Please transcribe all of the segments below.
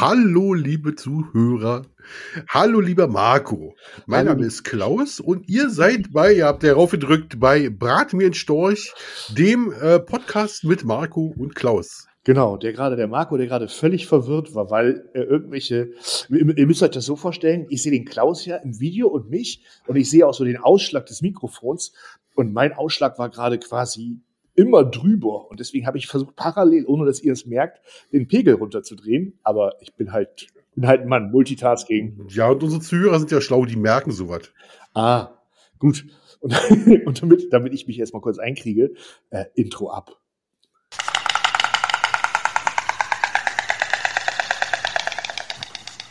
Hallo, liebe Zuhörer. Hallo, lieber Marco. Mein Hallo. Name ist Klaus und ihr seid bei, ihr habt ja raufgedrückt, bei Brat mir ein Storch, dem äh, Podcast mit Marco und Klaus. Genau, der gerade, der Marco, der gerade völlig verwirrt war, weil äh, irgendwelche, ihr, ihr müsst euch das so vorstellen, ich sehe den Klaus ja im Video und mich und ich sehe auch so den Ausschlag des Mikrofons und mein Ausschlag war gerade quasi immer drüber und deswegen habe ich versucht parallel, ohne dass ihr es merkt, den Pegel runterzudrehen, aber ich bin halt, bin halt ein Mann, Multitasking. Ja, und unsere Zuhörer sind ja schlau, die merken sowas. Ah, gut. Und, und damit, damit ich mich erstmal kurz einkriege, äh, Intro ab.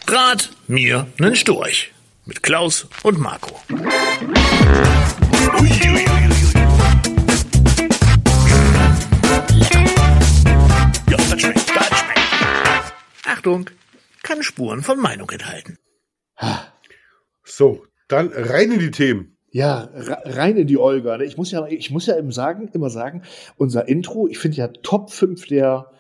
Rat mir nen Storch mit Klaus und Marco. Ja, Achtung, kann Spuren von Meinung enthalten. So, dann rein in die Themen. Ja, rein in die Olga. Ich muss ja, ich muss ja immer sagen, immer sagen, unser Intro, ich finde ja Top 5 der,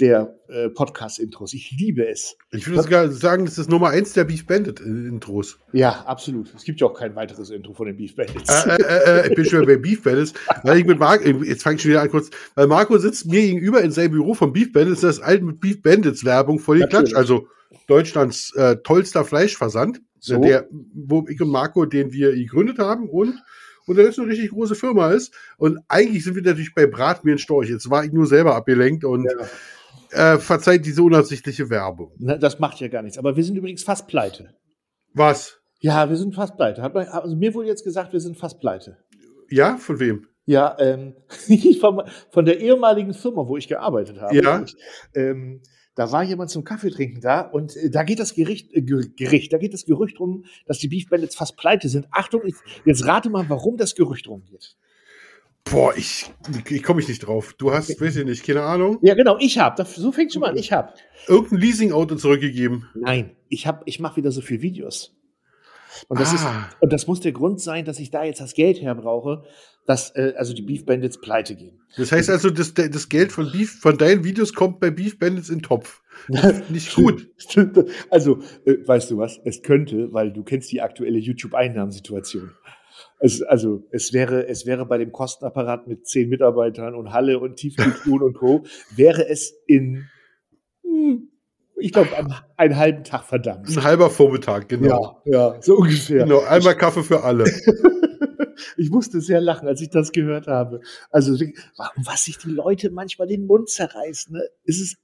der äh, Podcast-Intros. Ich liebe es. Ich würde sogar sagen, das ist Nummer eins der Beef Bandit äh. Ja, absolut. Es gibt ja auch kein weiteres Intro von den Beef Bandits. Äh, äh, äh, ich bin schon bei Beef Bandits, weil ich mit Marco, jetzt fange ich schon wieder an kurz, weil Marco sitzt mir gegenüber in seinem Büro von Beef Bandits, das ist alt mit Beef Bandits Werbung voll geklatscht. Also Deutschlands äh, tollster Fleischversand, So. der, wo ich und Marco, den wir gegründet haben und und der jetzt eine richtig große Firma ist. Und eigentlich sind wir natürlich bei Brat mir ein Storch. Jetzt war ich nur selber abgelenkt und äh, verzeiht diese unabsichtliche Werbung. Na, das macht ja gar nichts. Aber wir sind übrigens fast pleite. Was? Ja, wir sind fast pleite. Hat man, also mir wurde jetzt gesagt, wir sind fast pleite. Ja, von wem? Ja, ähm, von, von der ehemaligen Firma, wo ich gearbeitet habe. Ja. Ich, ähm, da war jemand zum Kaffee trinken da und äh, da geht das Gericht, äh, Ger- Gericht, da geht das Gerücht rum, dass die Beef Bandits fast pleite sind. Achtung, jetzt rate mal, warum das Gerücht rumgeht. Boah, ich, ich komme ich nicht drauf. Du hast, weiß ich nicht, keine Ahnung, Ja, genau, ich hab. Das, so fängt schon mal an. Ich hab. irgendein Leasing-Auto zurückgegeben. Nein, ich ich mache wieder so viel Videos. Und das Ah. ist, und das muss der Grund sein, dass ich da jetzt das Geld her brauche, dass äh, also die Beef Bandits pleite gehen. Das heißt also, das, das Geld von Beef, von deinen Videos kommt bei Beef Bandits in den Topf. Nicht gut. Also, äh, weißt du was? Es könnte, weil du kennst die aktuelle YouTube-Einnahmensituation. Es, also, es wäre, es wäre bei dem Kostenapparat mit zehn Mitarbeitern und Halle und Tiefkühltruhen und Co. wäre es in, ich glaube, einen, halben Tag verdammt. Ein halber Vormittag, genau. Ja, ja, so ungefähr. Genau, einmal Kaffee für alle. Ich musste sehr lachen, als ich das gehört habe. Also, warum, was sich die Leute manchmal den Mund zerreißen, ne? Es ist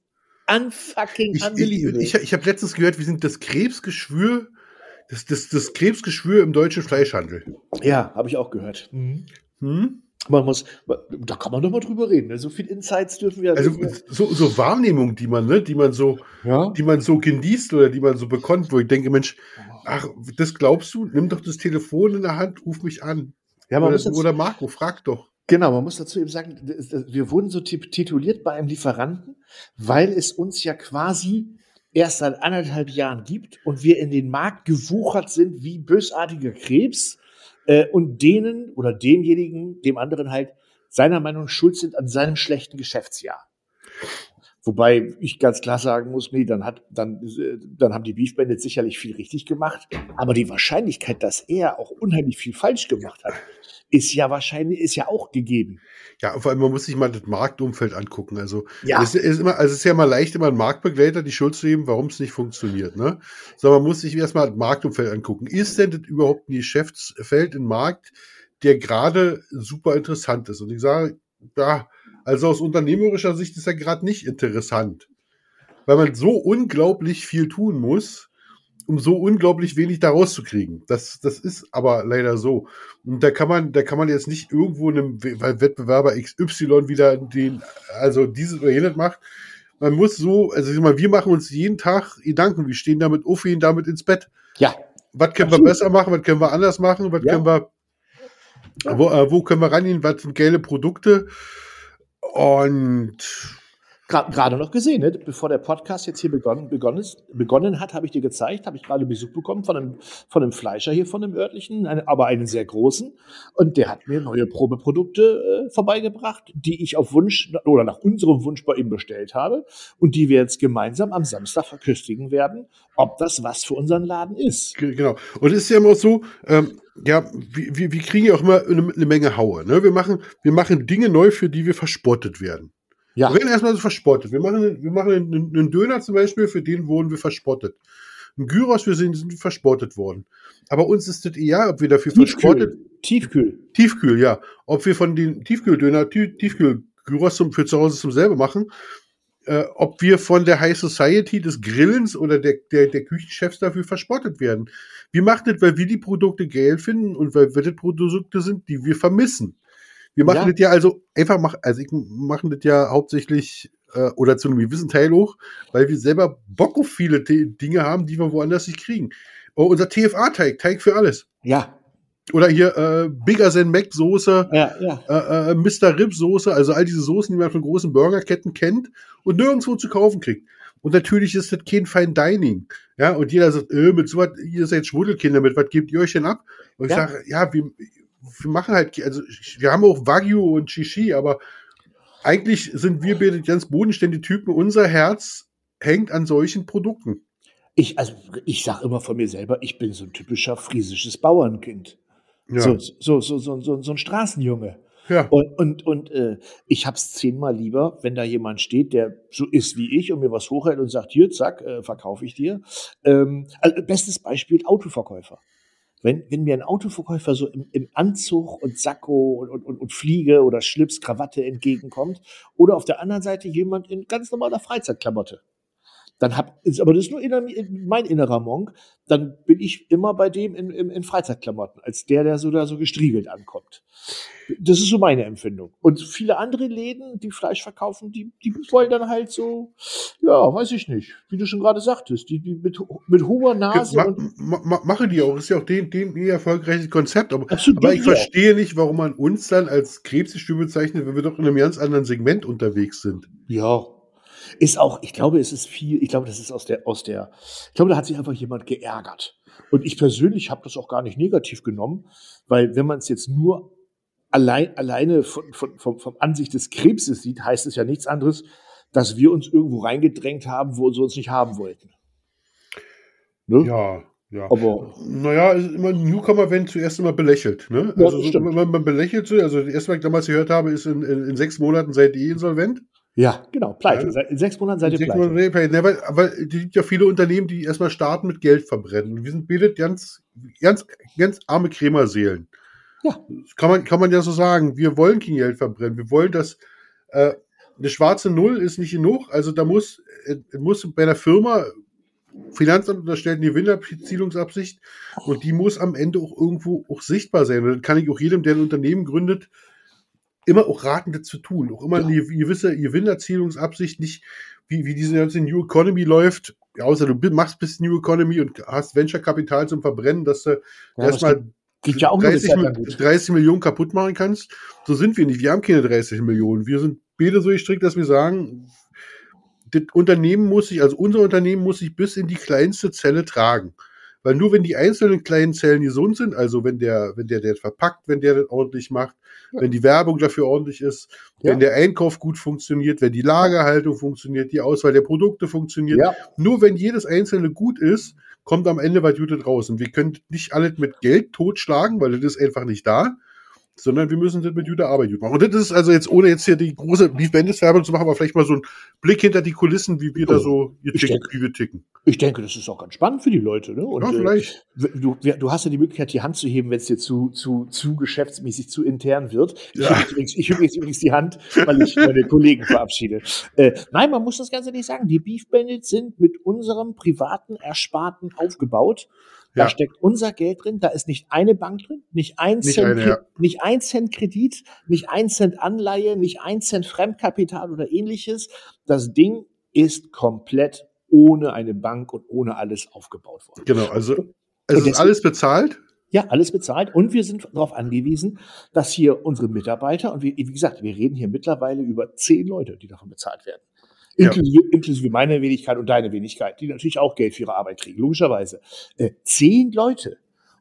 unfucking Ich, ich, unbelievable. ich, ich habe letztens gehört, wir sind das Krebsgeschwür, das, das, das Krebsgeschwür im deutschen Fleischhandel. ja, habe ich auch gehört. Hm? Man muss, da kann man doch mal drüber reden. ne? So viel Insights dürfen wir. Also so, so Wahrnehmung, die man, ne, die man so, ja. die man so genießt oder die man so bekommt, wo ich denke, Mensch, ach, das glaubst du? Nimm doch das Telefon in der Hand, ruf mich an. ja, man Oder, muss dazu, oder Marco, frag doch. genau, man muss dazu eben sagen, wir wurden so tit- tituliert bei einem Lieferanten, weil es uns ja quasi erst seit anderthalb Jahren gibt und wir in den Markt gewuchert sind wie bösartiger Krebs äh, und denen oder demjenigen, dem anderen halt seiner Meinung schuld sind an seinem schlechten Geschäftsjahr. Wobei ich ganz klar sagen muss, nee, dann hat, dann, äh, dann haben die Beef Bandits sicherlich viel richtig gemacht. Aber die Wahrscheinlichkeit, dass er auch unheimlich viel falsch gemacht hat, ist ja wahrscheinlich, ist ja auch gegeben. Ja, vor allem, man muss sich mal das Marktumfeld angucken. Also, Ja. es ist immer, also es ist ja mal leicht, immer einen Marktbegleiter die Schuld zu geben, warum es nicht funktioniert, ne? Sondern man muss sich erstmal das Marktumfeld angucken. Ist denn das überhaupt ein Geschäftsfeld, ein Markt, der gerade super interessant ist? Und ich sage, ja, also aus unternehmerischer Sicht ist er gerade nicht interessant. Weil man so unglaublich viel tun muss, um so unglaublich wenig da rauszukriegen. Das, das ist aber leider so. Und da kann man, da kann man jetzt nicht irgendwo einem Wettbewerber XY wieder den, also dieses oder jenes macht. Man muss so, also ich sag mal, wir machen uns jeden Tag Gedanken, wir stehen damit auf, gehen damit ins Bett. Ja. Was können wir Absolut. besser machen, was können wir anders machen, was Ja. können wir, wo, äh, wo können wir rangehen, was sind geile Produkte. Und Gerade noch gesehen, ne? bevor der Podcast jetzt hier begonnen, begonnen, ist, begonnen hat, habe ich dir gezeigt, habe ich gerade Besuch bekommen von einem, von einem Fleischer hier, von einem örtlichen, eine, aber einen sehr großen. Und der hat mir neue Probeprodukte äh, vorbeigebracht, die ich auf Wunsch oder nach unserem Wunsch bei ihm bestellt habe und die wir jetzt gemeinsam am Samstag verköstigen werden, ob das was für unseren Laden ist. Genau. Und es ist ja immer so, ähm, ja, wir, wir, wir kriegen ja auch immer eine, eine Menge Haue. Ne? Wir, machen, wir machen Dinge neu, für die wir verspottet werden. Ja. Wir werden erstmal so verspottet. Wir machen, wir machen einen, einen, Döner zum Beispiel, für den wurden wir verspottet. Ein Gyros, für den sind wir verspottet worden. Aber uns ist das egal, ob wir dafür Tiefkühl. verspottet. Tiefkühl. Tiefkühl, ja. Ob wir von den Tiefkühldöner, Tiefkühl-Gyros für zu Hause zum selber machen, äh, ob wir von der High Society des Grillens oder der, der, der Küchenchefs dafür verspottet werden. Wir machen das, weil wir die Produkte geil finden und weil wir das Produkte sind, die wir vermissen. Wir machen ja. das ja also einfach, mach, also ich machen das ja hauptsächlich äh, oder zu einem gewissen Teil hoch, weil wir selber Bock auf viele Dinge haben, die wir woanders nicht kriegen. Oh, unser TFA-Teig, Teig für alles. Ja. Oder hier äh, Bigger Than Mac Soße, ja, ja. Äh, äh, Mr. Rib Soße, also all diese Soßen, die man von großen Burgerketten kennt und nirgendwo zu kaufen kriegt. Und natürlich ist das kein Fine Dining. Ja, und jeder sagt, äh, mit so was, ihr seid Schmuddelkinder, mit was gebt ihr euch denn ab? Und ja. ich sage, ja, wir, wir machen halt, also wir haben auch Wagyu und Shishi, aber eigentlich sind wir ganz bodenständige Typen. Unser Herz hängt an solchen Produkten. Ich, also ich sage immer von mir selber, ich bin so ein typischer friesisches Bauernkind. Ja. So, so, so, so, so, so ein Straßenjunge. Ja. Und, und, und äh, ich hab's zehnmal lieber, wenn da jemand steht, der so ist wie ich und mir was hochhält und sagt, hier, zack, äh, verkaufe ich dir. Ähm, also bestes Beispiel, Autoverkäufer wenn, wenn mir ein Autoverkäufer so im, im Anzug und Sakko und, und, und Fliege oder Schlips, Krawatte entgegenkommt oder auf der anderen Seite jemand in ganz normaler Freizeitklamotte, dann hab, ist, aber das ist nur inner, mein innerer Monk, dann bin ich immer bei dem in, in, in Freizeitklamotten, als der, der so da so gestriegelt ankommt. Das ist so meine Empfindung. Und viele andere Läden, die Fleisch verkaufen, die, die wollen dann halt so, ja, weiß ich nicht, wie du schon gerade sagtest, die, die mit, mit hoher Nase. Ma, ma, ma, machen die auch, das ist ja auch den, den erfolgreiches Konzept. Aber, aber ich verstehe auch. nicht, warum man uns dann als Krebsgestübe bezeichnet, wenn wir doch in einem ganz anderen Segment unterwegs sind. Ja, ist auch, ich glaube, es ist viel, ich glaube, das ist aus der, aus der, ich glaube, da hat sich einfach jemand geärgert. Und ich persönlich habe das auch gar nicht negativ genommen, weil wenn man es jetzt nur allein, alleine von, von, von, vom Ansicht des Krebses sieht, heißt es ja nichts anderes, dass wir uns irgendwo reingedrängt haben, wo sie uns nicht haben wollten. Ne? Ja, ja. Aber naja, immer Newcomer werden zuerst immer belächelt. Ne? Ja, also so, man, man, belächelt. Also das erste, was ich damals gehört habe, ist in, in, in sechs Monaten seid ihr insolvent. Ja, genau, pleite. Ja. In sechs Monaten seid ihr pleite. Monaten. Ne, weil, aber es gibt ja viele Unternehmen, die erstmal starten mit Geld verbrennen. Wir sind beide ganz, ganz, ganz arme Krämerseelen. Ja. Das kann man, kann man ja so sagen. Wir wollen kein Geld verbrennen. Wir wollen, dass äh, eine schwarze Null ist nicht genug. Also da muss, äh, muss bei einer Firma Finanzamt unterstellt eine Gewinnerzielungsabsicht und die muss am Ende auch irgendwo auch sichtbar sein. Und dann kann ich auch jedem, der ein Unternehmen gründet, immer auch raten, das zu tun. Auch immer ja. eine gewisse Gewinnerzielungsabsicht, nicht wie, wie diese ganze New Economy läuft. Ja, außer du machst bis New Economy und hast Venture-Kapital zum Verbrennen, dass du ja, erstmal ja 30, 30 Millionen kaputt machen kannst. So sind wir nicht. Wir haben keine 30 Millionen. Wir sind beide so gestrickt, dass wir sagen, das Unternehmen muss sich, also unser Unternehmen muss sich bis in die kleinste Zelle tragen. Weil nur wenn die einzelnen kleinen Zellen gesund sind, also wenn der, wenn der, der verpackt, wenn der das ordentlich macht, ja. wenn die Werbung dafür ordentlich ist, ja. wenn der Einkauf gut funktioniert, wenn die Lagerhaltung funktioniert, die Auswahl der Produkte funktioniert, ja. nur wenn jedes einzelne gut ist, kommt am Ende was Gutes raus. Und wir können nicht alles mit Geld totschlagen, weil das ist einfach nicht da sondern wir müssen das mit guter Arbeit gut machen. Und das ist also jetzt, ohne jetzt hier die große Beef Bandits Werbung zu machen, aber vielleicht mal so ein Blick hinter die Kulissen, wie wir oh, da so ticken, denke, wie wir ticken. Ich denke, das ist auch ganz spannend für die Leute. Ne? Und, ja, vielleicht. Äh, du, du hast ja die Möglichkeit, die Hand zu heben, wenn es dir zu, zu, zu geschäftsmäßig, zu intern wird. Ich ja. hebe übrigens, ich übrigens, übrigens die Hand, weil ich meine Kollegen verabschiede. Äh, nein, man muss das Ganze nicht sagen. Die Beef Bandits sind mit unserem privaten Ersparten aufgebaut. Da ja. steckt unser Geld drin, da ist nicht eine Bank drin, nicht ein, nicht Cent, eine, ja. nicht ein Cent Kredit, nicht ein Cent Anleihe, nicht ein Cent Fremdkapital oder ähnliches. Das Ding ist komplett ohne eine Bank und ohne alles aufgebaut worden. Genau, also es ist alles bezahlt. Ja, alles bezahlt. Und wir sind darauf angewiesen, dass hier unsere Mitarbeiter, und wie, wie gesagt, wir reden hier mittlerweile über zehn Leute, die davon bezahlt werden. Inklusive, inklusive meiner Wenigkeit und deine Wenigkeit, die natürlich auch Geld für ihre Arbeit kriegen, logischerweise. Äh, zehn Leute.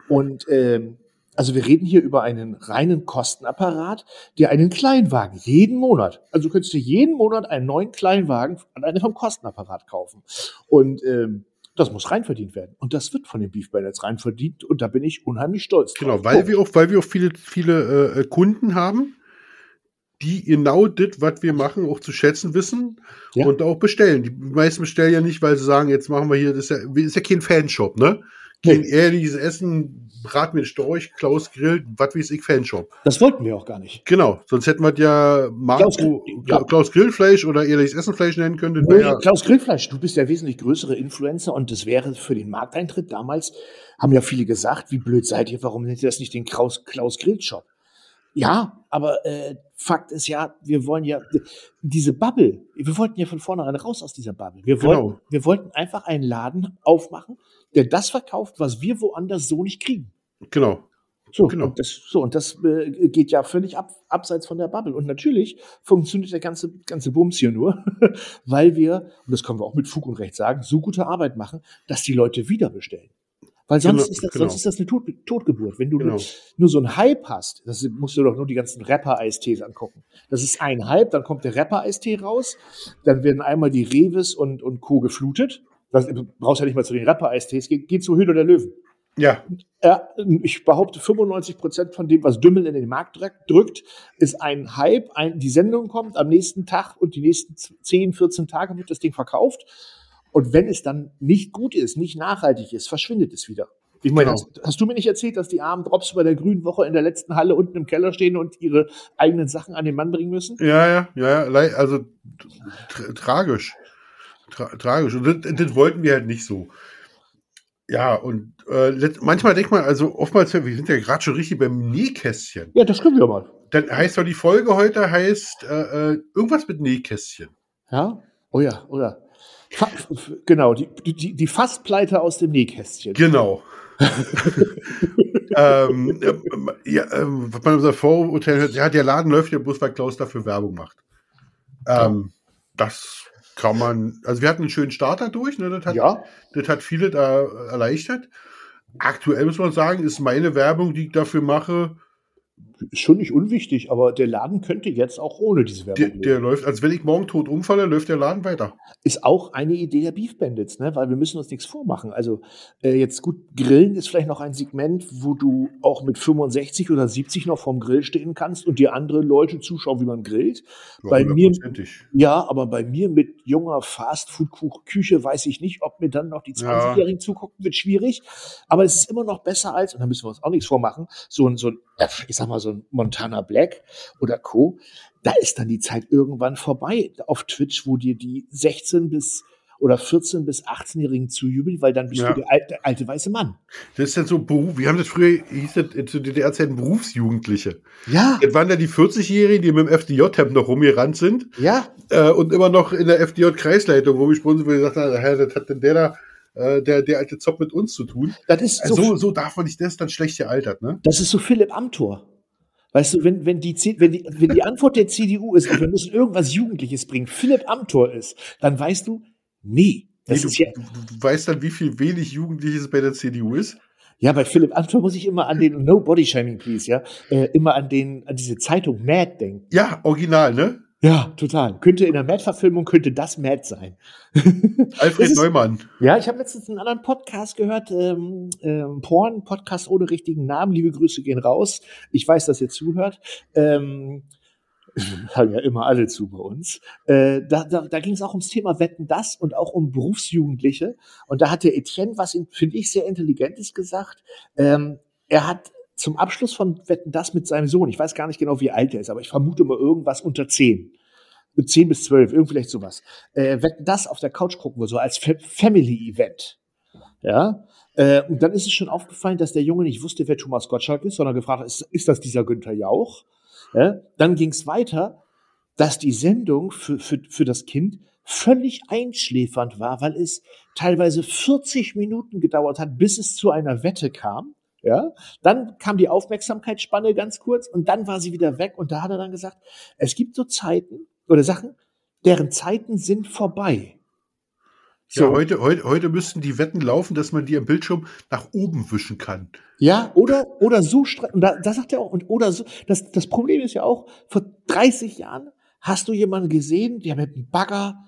Und ähm, also wir reden hier über einen reinen Kostenapparat, der einen Kleinwagen jeden Monat, also du könntest dir jeden Monat einen neuen Kleinwagen an einem vom Kostenapparat kaufen. Und ähm, das muss reinverdient werden. Und das wird von den Beef Bandits reinverdient. Und da bin ich unheimlich stolz Genau, drauf. weil wir auch, weil wir auch viele, viele äh, Kunden haben, die genau das, was wir machen, auch zu schätzen wissen Ja. und auch bestellen. Die meisten bestellen ja nicht, weil sie sagen, jetzt machen wir hier, das ist ja, ist ja kein Fanshop, ne? Nee. Kein ehrliches Essen, Brat mit Storch, Klaus grillt, was weiß ich, Fanshop. Das wollten wir auch gar nicht. Genau, sonst hätten wir ja Marco, Klaus Klaus, Grill- ja. Grillfleisch oder ehrliches Essenfleisch nennen können. Nee, ja, Klaus Grillfleisch, du bist der wesentlich größere Influencer und das wäre für den Markteintritt damals, haben ja viele gesagt, wie blöd seid ihr, warum nennt ihr das nicht den Klaus, Klaus Grill Shop? Ja, aber äh, Fakt ist ja, wir wollen ja diese Bubble, wir wollten ja von vornherein raus aus dieser Bubble. Wir wollten, Genau. wir wollten einfach einen Laden aufmachen, der das verkauft, was wir woanders so nicht kriegen. genau. So, Genau. und das, so, und das äh, geht ja völlig ab, abseits von der Bubble. Und natürlich funktioniert der ganze, ganze Bums hier nur, weil wir, und das können wir auch mit Fug und Recht sagen, so gute Arbeit machen, dass die Leute wieder bestellen. Weil sonst, Genau, ist, das, genau. sonst ist das eine Tot, Totgeburt. Wenn du Genau. nur, nur so einen Hype hast, das musst du doch nur die ganzen Rapper-Eistees angucken. Das ist ein Hype, dann kommt der Rapper-Eistee raus, dann werden einmal die Revis und, und Co. geflutet. Das, du brauchst ja nicht mal zu den Rapper-Eistees, geh, geh zu Höhle der Löwen. Ja, Ja, ich behaupte, 95 Prozent von dem, was Dümmel in den Markt drück- drückt, ist ein Hype. Ein, die Sendung kommt am nächsten Tag und die nächsten 10, 14 Tage wird das Ding verkauft. Und wenn es dann nicht gut ist, nicht nachhaltig ist, verschwindet es wieder. Ich meine, Genau. hast, hast du mir nicht erzählt, dass die armen Drops bei der Grünen Woche in der letzten Halle unten im Keller stehen und ihre eigenen Sachen an den Mann bringen müssen? Ja, ja, ja, ja, also tra tragisch. Tra tragisch. Und das, das wollten wir halt nicht so. Ja, und äh, manchmal denkt man, also oftmals, wir sind ja gerade schon richtig beim Nähkästchen. Ja, das können wir mal. Dann heißt doch die Folge heute heißt äh, äh, irgendwas mit Nähkästchen. Ja? Oh ja, oder? Fa genau, die, die, die Fasspleite aus dem Nähkästchen. Genau. ähm, ähm, ja, ähm, was man unser Vorurteil hört, ja, der Laden läuft ja bloß, weil Klaus dafür Werbung macht. Ähm, Das kann man, also wir hatten einen schönen Starter durch, ne, das hat, Ja, das hat viele da erleichtert. Aktuell muss man sagen, ist meine Werbung, die ich dafür mache, ist schon nicht unwichtig, aber der Laden könnte jetzt auch ohne diese der, Werbung der leben. läuft, als wenn ich morgen tot umfalle, läuft der Laden weiter. Ist auch eine Idee der Beef Bandits, ne? weil wir müssen uns nichts vormachen. Also äh, jetzt gut, Grillen ist vielleicht noch ein Segment, wo du auch mit 65 oder 70 noch vorm Grill stehen kannst und dir andere Leute zuschauen, wie man grillt. Bei mir-. Ja, aber bei mir mit junger Fastfood-Küche weiß ich nicht, ob mir dann noch die Ja. 20-Jährigen zugucken, wird schwierig. Aber es ist immer noch besser als, und da müssen wir uns auch nichts vormachen, so ein, so ein, ich sag mal, so ein Montana Black oder Co. Da ist dann die Zeit irgendwann vorbei auf Twitch, wo dir die 16 bis oder 14 bis 18-Jährigen zujubeln, weil dann bist Ja. du der alte, alte weiße Mann. Das ist dann so Beruf, wir haben das früher, hieß das zu DDR-Zeiten Berufsjugendliche. Ja, Das waren ja die 40-Jährigen, die mit dem FDJ-Hemd noch rumgerannt sind. ja, äh, und immer noch in der FDJ-Kreisleitung rumgesprungen sind, wo gesagt haben, das hat denn der da, äh, der, der alte Zopp mit uns zu tun. das ist Also so, so, so darf man nicht, das ist dann schlecht gealtert, ne? Das ist so Philipp Amthor. Weißt du, wenn, wenn, die, wenn, die, wenn die Antwort der CDU ist, wir müssen irgendwas Jugendliches bringen, Philipp Amthor ist, dann weißt du, nee. Nee, du, ja, du, du weißt dann, wie viel wenig Jugendliches bei der CDU ist. ja, bei Philipp Amthor muss ich immer an den No Body Shaming, please, ja, äh, immer an den, an diese Zeitung Mad denken. Ja, original, ne? Ja, total. Könnte in der Mad-Verfilmung könnte das Mad sein. Alfred ist- Neumann. Ja, ich habe letztens einen anderen Podcast gehört, ähm, ähm, Porn, Podcast ohne richtigen Namen. Liebe Grüße gehen raus. Ich weiß, dass ihr zuhört. Ähm, hören ja immer alle zu bei uns. Äh, da da, da ging es auch ums Thema Wetten das und auch um Berufsjugendliche. Und da hat der Etienne was, in- finde ich, sehr Intelligentes gesagt. Ähm, er hat zum Abschluss von Wetten das mit seinem Sohn, ich weiß gar nicht genau, wie alt er ist, aber ich vermute mal irgendwas unter zehn. 10 bis 12, irgendwie vielleicht sowas. Äh, Wetten das auf der Couch gucken wir so als Fa Family-Event. Ja. Äh, und dann ist es schon aufgefallen, dass der Junge nicht wusste, wer Thomas Gottschalk ist, sondern gefragt hat, ist, ist das dieser Günther Jauch? Ja? Dann ging es weiter, dass die Sendung für, für, für das Kind völlig einschläfernd war, weil es teilweise 40 Minuten gedauert hat, bis es zu einer Wette kam. Ja, dann kam die Aufmerksamkeitsspanne ganz kurz und dann war sie wieder weg und da hat er dann gesagt, es gibt so Zeiten oder Sachen, deren Zeiten sind vorbei. Ja, heute, heute, heute müssten die Wetten laufen, dass man die am Bildschirm nach oben wischen kann. Ja, oder, oder so, und da, da sagt er auch, und oder so, das, das Problem ist ja auch, vor 30 Jahren hast du jemanden gesehen, der mit einem Bagger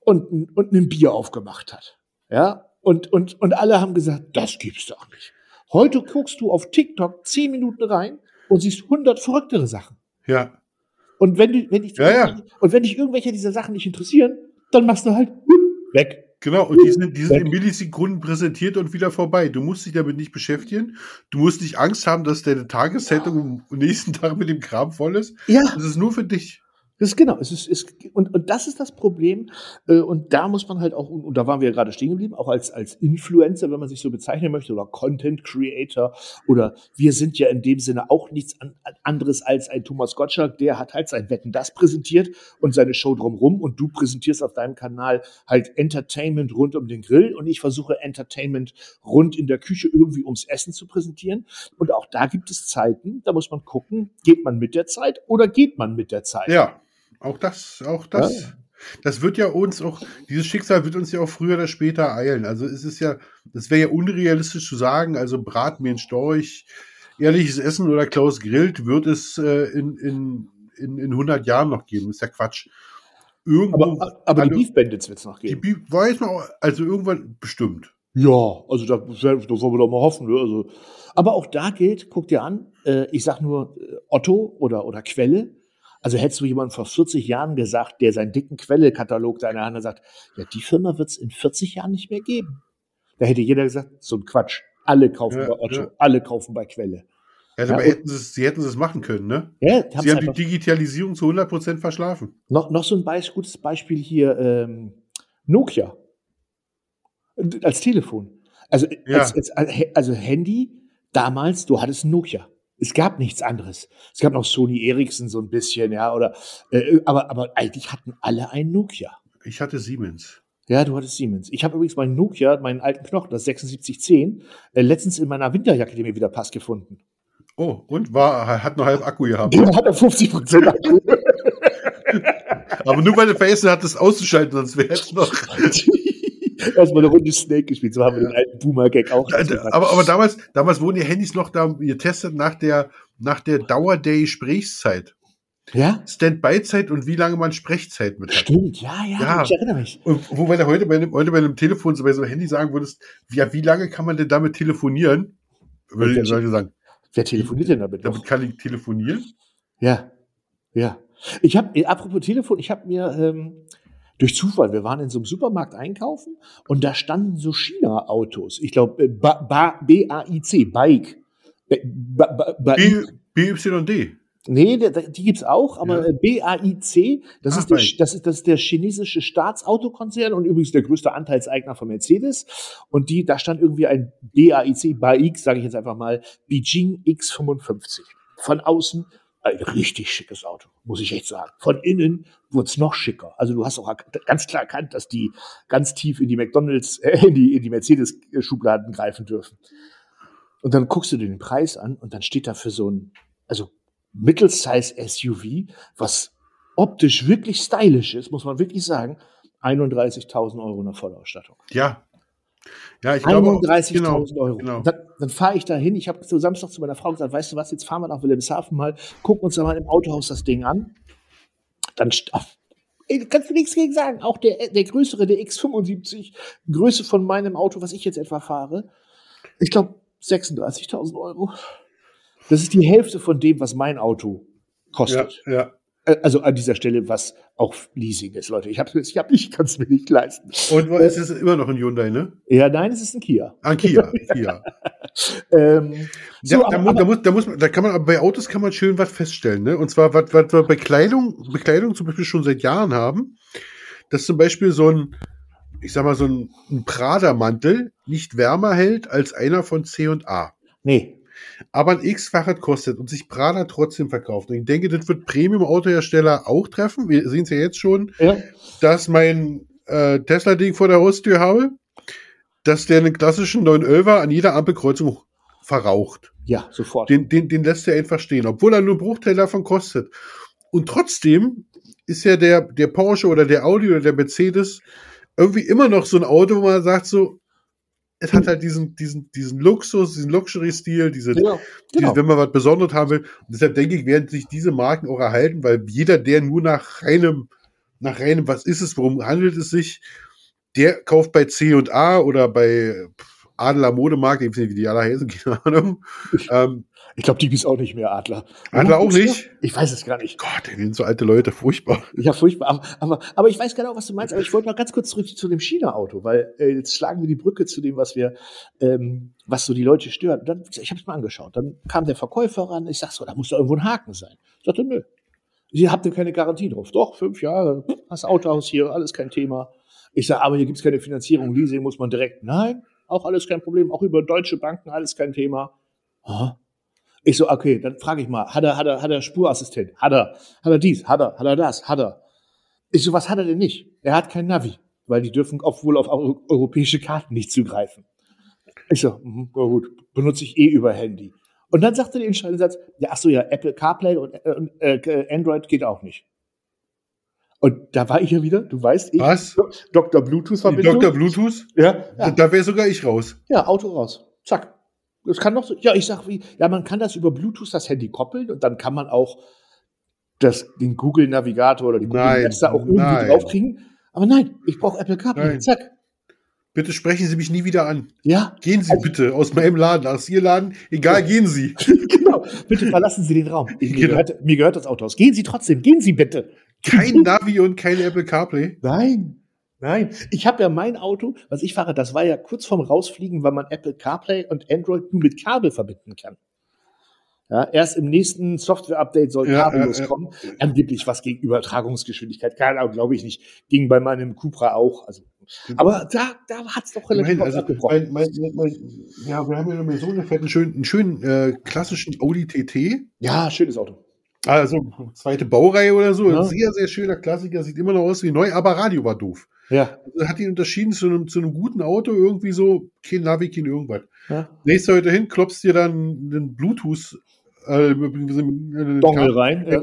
und, und einem Bier aufgemacht hat. Ja, und, und, und alle haben gesagt, das gibt's doch nicht. Heute guckst du auf TikTok 10 Minuten rein und siehst 100 verrücktere Sachen. Ja. Und wenn, du, wenn dich, Ja, ja. und wenn dich irgendwelche dieser Sachen nicht interessieren, dann machst du halt weg. Genau, und die sind, die sind in Millisekunden präsentiert und wieder vorbei. Du musst dich damit nicht beschäftigen. Du musst nicht Angst haben, dass deine Tageszeitung am nächsten Tag mit dem Kram voll ist. Ja. Das ist nur für dich. Das ist genau, es ist, ist und, und das ist das Problem. Äh, und da muss man halt auch, und da waren wir ja gerade stehen geblieben, auch als, als Influencer, wenn man sich so bezeichnen möchte, oder Content Creator, oder wir sind ja in dem Sinne auch nichts an, anderes als ein Thomas Gottschalk, der hat halt sein Wetten das präsentiert und seine Show drumrum und du präsentierst auf deinem Kanal halt Entertainment rund um den Grill und ich versuche Entertainment rund in der Küche irgendwie ums Essen zu präsentieren. Und auch da gibt es Zeiten, da muss man gucken, geht man mit der Zeit oder geht man mit der Zeit? Ja, auch das, auch das. Ja. Das wird ja uns auch, dieses Schicksal wird uns ja auch früher oder später eilen. Also es ist ja, das wäre ja unrealistisch zu sagen, also Brat mir ein Storch, ehrliches Essen oder Klaus grillt wird es äh, in, in, in, in 100 Jahren noch geben. ist ja Quatsch. Irgendwo, Aber, aber die also, Beef Bandits wird es noch die geben. Bi- weiß man auch, also irgendwann bestimmt. Ja, also da, da wollen wir doch mal hoffen. Ne? Also, aber auch da gilt, guck dir an, äh, ich sag nur äh, Otto oder, oder Quelle. Also hättest du jemanden vor 40 Jahren gesagt, der seinen dicken Quelle-Katalog da in der Hand hat, sagt, ja, die Firma wird es in 40 Jahren nicht mehr geben. Da hätte jeder gesagt, so ein Quatsch. Alle kaufen Ja, bei Otto, ja. alle kaufen bei Quelle. Ja, aber hätten sie, es- sie hätten es machen können, ne? Ja, Sie haben die Digitalisierung zu 100% verschlafen. Noch, noch so ein Beis gutes Beispiel hier, ähm, Nokia. Als Telefon. Also, als, als, also Handy, damals, du hattest Nokia. Es gab nichts anderes. Es gab noch Sony Ericsson so ein bisschen, ja, oder, äh, aber, aber eigentlich hatten alle ein Nokia. Ich hatte Siemens. Ja, du hattest Siemens. Ich habe übrigens meinen Nokia, meinen alten Knochen, das 7610, äh, letztens in meiner Winterjacke, die mir wieder passt, gefunden. Oh, und war, hat nur halb Akku gehabt. Der hat er 50 Prozent Akku. Aber nur weil du vergessen hattest auszuschalten, sonst wäre es noch. Erstmal eine Runde Snake gespielt, so haben wir den alten Boomer-Gag auch. aber, aber damals, damals wurden die Handys noch da getestet nach der, nach der Dauer der Gesprächszeit. ja? Standby-Zeit und wie lange man Sprechzeit mit hat. Stimmt, ja, ja, Ja. ich erinnere mich. Und wobei du heute bei einem, heute bei einem Telefon, so bei so einem Handy sagen würdest, ja, wie lange kann man denn damit telefonieren? Würde ich sagen, sagen, Wer telefoniert denn damit noch? damit kann ich telefonieren? Ja, ja. Ich habe, apropos Telefon, ich habe mir ähm, durch Zufall, wir waren in so einem Supermarkt einkaufen und da standen so China-Autos. Ich glaube, ba, B-A-I-C, Bike. BYD. Nee, die gibt's auch, aber Ja. äh, BAIC, das, Ach, ist der, das, ist, das ist der chinesische Staatsautokonzern und übrigens der größte Anteilseigner von Mercedes. Und die, da stand irgendwie ein BAIC, BAIC, sage ich jetzt einfach mal, Beijing X55. Von außen ein richtig schickes Auto, muss ich echt sagen. Von innen wurde noch schicker. Also du hast auch ganz klar erkannt, dass die ganz tief in die McDonalds, äh, in die, in die Mercedes-Schubladen greifen dürfen. Und dann guckst du dir den Preis an und dann steht da für so ein, also Middle-Size SUV, was optisch wirklich stylisch ist, muss man wirklich sagen, 31.000 Euro in der Vollausstattung. Ja. Ja, ich glaube. auch- 31.000 genau, Euro. Genau. Dann, dann fahre ich da hin. Ich habe so Samstag zu meiner Frau gesagt, weißt du was, jetzt fahren wir nach Wilhelmshaven mal, gucken uns da mal im Autohaus das Ding an. Dann ach, kannst du nichts gegen sagen. Auch der, der größere, der X75, Größe von meinem Auto, was ich jetzt etwa fahre, ich glaube 36.000 Euro. Das ist die Hälfte von dem, was mein Auto Ja, kostet. ja. Äh, Also an dieser Stelle, was auch Leasing ist, Leute. Ich habe ich hab, ich kann es mir nicht leisten. Und es ist immer noch ein Hyundai, ne? Ja, nein, es ist ein Kia. Ah, Kia. Kia. Ähm, Ja, so, da, aber- mu- da, muss, da muss man, da kann man, bei Autos kann man schön was feststellen, ne? Und zwar, was, was wir bei Kleidung, Bekleidung zum Beispiel schon seit Jahren haben, dass zum Beispiel so ein, ich sag mal, so ein, ein Prada-Mantel nicht wärmer hält als einer von C&A. Nee. Aber ein X-Fahrrad kostet und sich Prada trotzdem verkauft. Und ich denke, das wird Premium-Autohersteller auch treffen. Wir sehen es ja jetzt schon, Ja. dass mein äh, Tesla-Ding vor der Haustür habe, dass der einen klassischen 911er an jeder Ampelkreuzung verraucht. Ja, sofort. Den, den, den lässt er einfach stehen, obwohl er nur einen Bruchteil davon kostet. Und trotzdem ist ja der, der Porsche oder der Audi oder der Mercedes irgendwie immer noch so ein Auto, wo man sagt so, es hat halt diesen, diesen, diesen Luxus, diesen Luxury-Stil, diese, Genau, diese, wenn man was Besonderes haben will. Und deshalb denke ich, werden sich diese Marken auch erhalten, weil jeder, der nur nach reinem, nach reinem, was ist es, worum handelt es sich, der kauft bei C und A oder bei Adler Modemarkt, ich weiß nicht, wie die alle heißen, keine Ahnung. Ähm, Ich glaube, die gibt's auch nicht mehr, Adler. Adler auch nicht? Ich weiß es gar nicht. Gott, die sind so alte Leute, furchtbar. Ja, furchtbar. Aber, aber, aber ich weiß genau, was du meinst. Aber ich wollte noch ganz kurz zurück zu dem China-Auto, weil äh, jetzt schlagen wir die Brücke zu dem, was wir, ähm, was so die Leute stört. Dann, ich habe es mal angeschaut. Dann kam der Verkäufer ran. Ich sag so, da muss doch irgendwo ein Haken sein. Ich sagte, nö. Sie habt ihr keine Garantie drauf. Doch, fünf Jahre. Hast Autohaus hier, alles kein Thema. Ich sage, aber hier gibt's keine Finanzierung. Leasing muss man direkt. Nein, auch alles kein Problem. Auch über deutsche Banken alles kein Thema. Aha. Ich so, okay, dann frage ich mal, hat er, hat er, hat er Spurassistent? Hat er, hat er dies? Hat er, hat er das? Hat er? Ich so, was hat er denn nicht? Er hat kein Navi, weil die dürfen auch wohl auf eu- europäische Karten nicht zugreifen. Ich so, na gut, benutze ich eh über Handy. Und dann sagte der entscheidende Satz, ja, ach so, ja, Apple CarPlay und, äh, äh, Android geht auch nicht. Und da war ich ja wieder, du weißt, ich, Was? Dr. Bluetooth-Verbindung. Dr. Bluetooth? Ja, ja. da wäre sogar ich raus. Ja, Auto raus. Zack. Das kann doch so. Ja, ich sag wie, ja, man kann das über Bluetooth das Handy koppeln und dann kann man auch das, den Google Navigator oder die Google Nein, Maps da auch irgendwie nein. draufkriegen. Aber nein, ich brauche Apple CarPlay. Nein. Zack. Bitte sprechen Sie mich nie wieder an. Ja, Gehen Sie bitte aus meinem Laden, aus Ihr Laden. Egal, gehen Sie. genau. Bitte verlassen Sie den Raum. Ich, mir, Genau. gehört, mir gehört das Auto aus. Gehen Sie trotzdem, gehen Sie bitte. Kein Navi und kein Apple CarPlay. Nein. Nein, ich habe ja mein Auto, was ich fahre, das war ja kurz vorm Rausfliegen, weil man Apple CarPlay und Android nur mit Kabel verbinden kann. Ja, erst im nächsten Software-Update soll Ja, kabellos ja, ja. kommen. Angeblich was gegen Übertragungsgeschwindigkeit. Keine Ahnung, glaube ich nicht. Ging bei meinem Cupra auch. Also, aber da, da hat's doch relativ also mein, mein, mein, ja, wir haben ja noch mal so einen, einen schönen, einen schönen äh, klassischen Audi TT. Ja, schönes Auto. Also zweite Baureihe oder so. Sehr, sehr schöner Klassiker. Sieht immer noch aus wie neu, aber Radio war doof. Ja. Also hat ihn unterschieden zu einem, zu einem guten Auto, irgendwie so, kein Navi, kein irgendwas. ja. Nächst heute hin, klopfst dir dann einen Bluetooth äh, Dongle rein. Ja.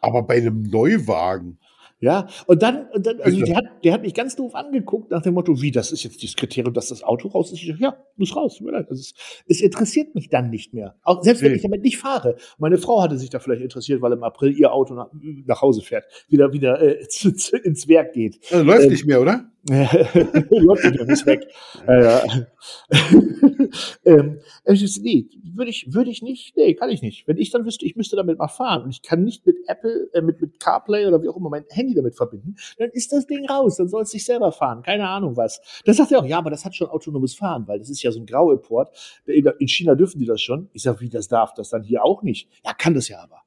Aber bei einem Neuwagen. Ja, und dann, und dann also der hat, der hat mich ganz doof angeguckt nach dem Motto, wie, das ist jetzt das Kriterium, dass das Auto raus ist. Ich so, ja, muss raus. mir leid. Also es, es interessiert mich dann nicht mehr. Auch selbst wenn Nee. ich damit nicht fahre. Meine Frau hatte sich da vielleicht interessiert, weil im April ihr Auto nach, nach Hause fährt, wieder, wieder äh, zu, zu, ins Werk geht. Also läuft Ähm, nicht mehr, oder? Läuft nicht weg. Äh, ähm, nee, würde ich, würde ich nicht, nee, kann ich nicht. Wenn ich dann wüsste, ich müsste damit mal fahren und ich kann nicht mit Apple, äh, mit, mit CarPlay oder wie auch immer mein Handy damit verbinden, dann ist das Ding raus, dann soll es sich selber fahren, keine Ahnung was. Dann sagt er auch, ja, aber das hat schon autonomes Fahren, weil das ist ja so ein Grauimport. In China dürfen die das schon. Ich sag, wie das darf das dann hier auch nicht? Ja, kann das ja aber.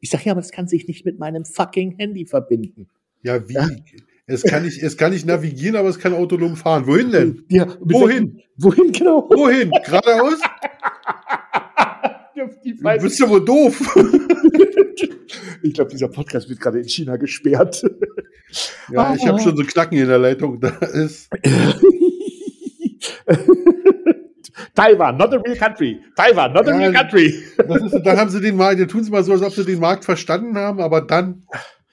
Ich sag, ja, aber das kann sich nicht mit meinem fucking Handy verbinden. Ja, wie? Ja. Es kann nicht, es kann nicht navigieren, aber es kann autonom fahren. Wohin denn? Ja, Wohin? Wohin genau? Wohin? Geradeaus? Die Du bist ja wohl doof. Ich glaube, dieser Podcast wird gerade in China gesperrt. Ja, ich habe schon so Knacken in der Leitung. Da ist, Taiwan, not a real country. Taiwan, not a Ja, real country. ist, dann haben sie den Markt, dann tun sie mal so, als ob sie den Markt verstanden haben, aber dann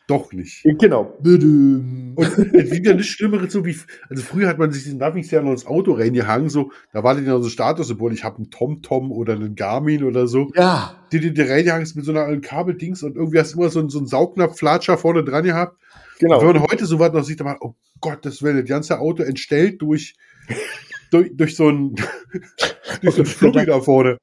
doch nicht. Genau. Und es gibt ja nichts Schlimmeres, so wie, also früher hat man sich den Navis ja noch ins Auto reingehangen, so, da war dann so Statussymbol, ich habe einen TomTom oder einen Garmin oder so, Ja, die du dir reingehangen hast mit so einer alten Kabeldings und irgendwie hast du immer so einen, so einen Saugnapf-Flatscher vorne dran gehabt. genau. Wenn man heute so was noch sieht, dann man, oh Gott, das wäre das ganze Auto entstellt durch, durch, durch so ein, durch so ein Flummi da vorne.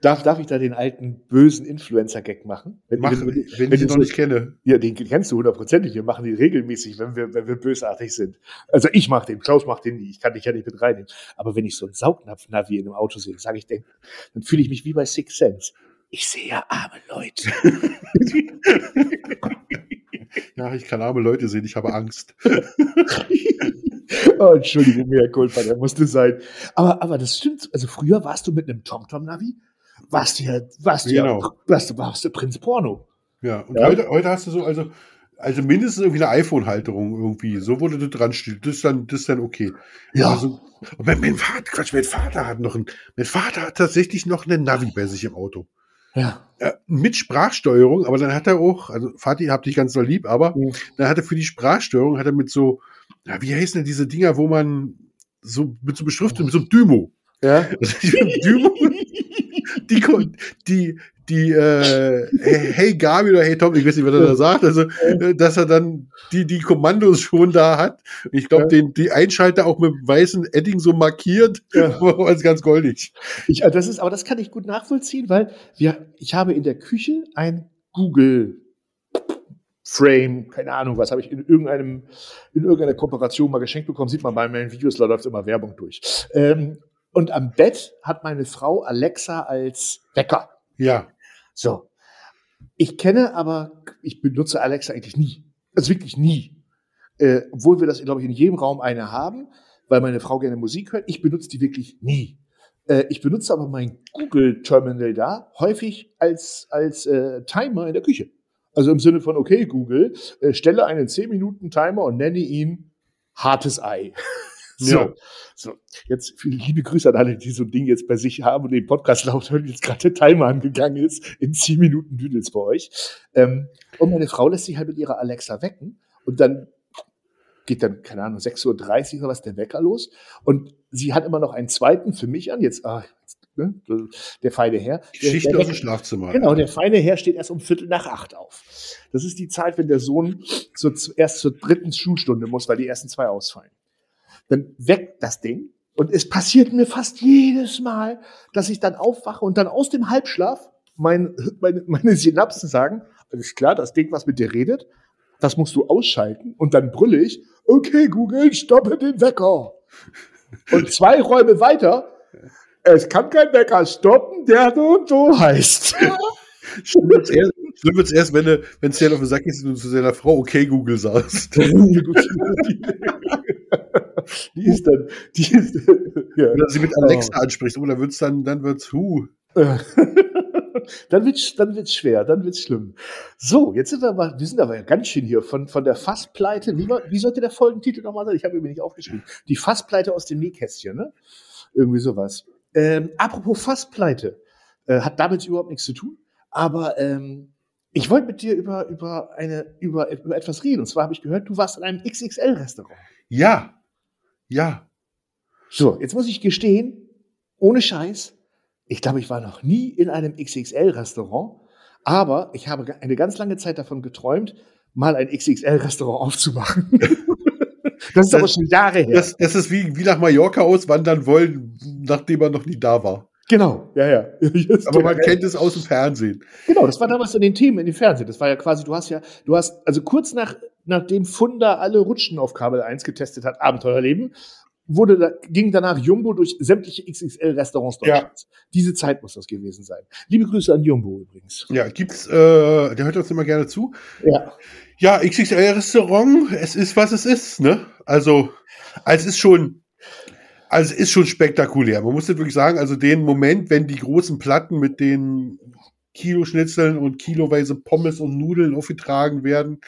Darf, darf ich da den alten bösen Influencer-Gag machen? Wenn, Mach, wenn, wenn, wenn, ich ihn noch nicht kenne. Ja, den kennst du hundertprozentig. Wir machen den regelmäßig, wenn wir, wenn wir bösartig sind. Also ich mach den, Klaus macht den nie. Ich kann dich ja nicht mit reinnehmen. Aber wenn ich so einen Saugnapf-Navi in einem Auto sehe, sage ich, denk, dann fühle ich mich wie bei Six Sense. Ich sehe ja arme Leute. Ja, ich kann arme Leute sehen, ich habe Angst. oh, Entschuldigung, mehr Culpa, der musste sein. Aber, aber das stimmt. Also früher warst du mit einem TomTom-Navi, warst du ja, warst du Genau. ja, warst du, warst du Prinz Porno. Ja, und Ja. Heute, heute hast du so, also, also mindestens irgendwie eine iPhone-Halterung irgendwie, so wurde das dran steht. Das ist dann, das ist dann okay. Ja. Also, und mein, mein Vater, Quatsch, mein Vater hat noch ein, mein Vater hat tatsächlich noch einen Navi bei sich im Auto. Ja. Äh, mit Sprachsteuerung, aber dann hat er auch, also Fatih hab dich ganz so lieb, aber Ja. dann hat er für die Sprachsteuerung, hat er mit so, ja, wie heißen denn diese Dinger, wo man so mit so Beschriftung, mit so einem Dymo. Ja. Also die Dymo, die, die, die, äh, hey, Gabi oder hey Tom, ich weiß nicht, was er da sagt, also, äh, dass er dann die, die Kommandos schon da hat. Ich glaube, Ja. den, die Einschalter auch mit weißem Edding so markiert, Ja. als ganz goldig. Ich, äh, das ist, aber das kann ich gut nachvollziehen, weil wir, ich habe in der Küche ein Google Frame, keine Ahnung, was habe ich in irgendeinem, in irgendeiner Kooperation mal geschenkt bekommen, sieht man bei meinen Videos, da läuft immer Werbung durch. Ähm, und am Bett hat meine Frau Alexa als Wecker. Ja. So. Ich kenne aber, ich benutze Alexa eigentlich nie. Also wirklich nie. Äh, obwohl wir das, glaube ich, in jedem Raum eine haben, weil meine Frau gerne Musik hört. Ich benutze die wirklich nie. Äh, ich benutze aber mein Google-Terminal da häufig als, als äh, Timer in der Küche. Also im Sinne von, okay, Google, äh, stelle einen 10-Minuten-Timer und nenne ihn hartes Ei. so. Ja. so, jetzt viele liebe Grüße an alle, die so ein Ding jetzt bei sich haben und den Podcast laut hören, jetzt gerade der Timer angegangen ist, in 10 Minuten Düdels bei euch. Ähm, und meine Frau lässt sich halt mit ihrer Alexa wecken und dann geht dann, keine Ahnung, 6.30 Uhr oder was der Wecker los. Und sie hat immer noch einen zweiten für mich an. Jetzt, ah, jetzt ne, der feine Herr. Der, Geschichte der aus dem Schlafzimmer. Genau, der feine Herr steht erst um Viertel nach acht auf. Das ist die Zeit, wenn der Sohn zur, erst zur dritten Schulstunde muss, weil die ersten zwei ausfallen. Dann weckt das Ding und es passiert mir fast jedes Mal, dass ich dann aufwache und dann aus dem Halbschlaf mein, meine, meine Synapsen sagen, alles klar, das Ding, was mit dir redet, das musst du ausschalten und dann brülle ich, okay Google, stoppe den Wecker. Und zwei Räume weiter, es kann kein Wecker stoppen, der so und so heißt. Schlimm wird's erst, schlimm wird's erst wenn du, wenn es dir auf den Sack ist und du zu seiner Frau okay Google sagst. die ist dann, die ist, ja. Oder sie mit Alexa anspricht, oh, dann wird's dann, dann wird's hu. dann wird's, dann wird's schwer, dann wird's schlimm. So, jetzt sind wir aber, wir sind aber ja ganz schön hier von, von der Fasspleite. Wie, wie sollte der Folgentitel nochmal sein? Ich habe mir nicht aufgeschrieben. Die Fasspleite aus dem Nähkästchen, ne? Irgendwie sowas. Ähm, apropos Fasspleite, äh, hat damit überhaupt nichts zu tun. Aber ähm, ich wollte mit dir über, über, eine, über, über etwas reden. Und zwar habe ich gehört, du warst in einem XXL-Restaurant. Ja. Ja. So, jetzt muss ich gestehen, ohne Scheiß, ich glaube, ich war noch nie in einem XXL-Restaurant, aber ich habe eine ganz lange Zeit davon geträumt, mal ein XXL-Restaurant aufzumachen. das ist aber Das- schon Jahre her. Das, das ist wie, wie nach Mallorca auswandern wollen, nachdem man noch nie da war. genau, ja, ja. Just Aber man kennt es aus dem Fernsehen. Genau, das war damals in den Themen in den Fernsehen. Das war ja quasi, du hast ja, du hast, also kurz nach, nachdem Funda alle Rutschen auf Kabel 1 getestet hat, Abenteuerleben, wurde da, ging danach Jumbo durch sämtliche XXL-Restaurants Ja. Deutschlands. Diese Zeit muss das gewesen sein. Liebe Grüße an Jumbo übrigens. Ja, gibt's, äh, der hört uns immer gerne zu. Ja. Ja, XXL-Restaurant, es ist, was es ist, ne? Also, es ist schon, also es ist schon spektakulär. Man muss wirklich sagen, also den Moment, wenn die großen Platten mit den Kiloschnitzeln und kiloweise Pommes und Nudeln aufgetragen werden,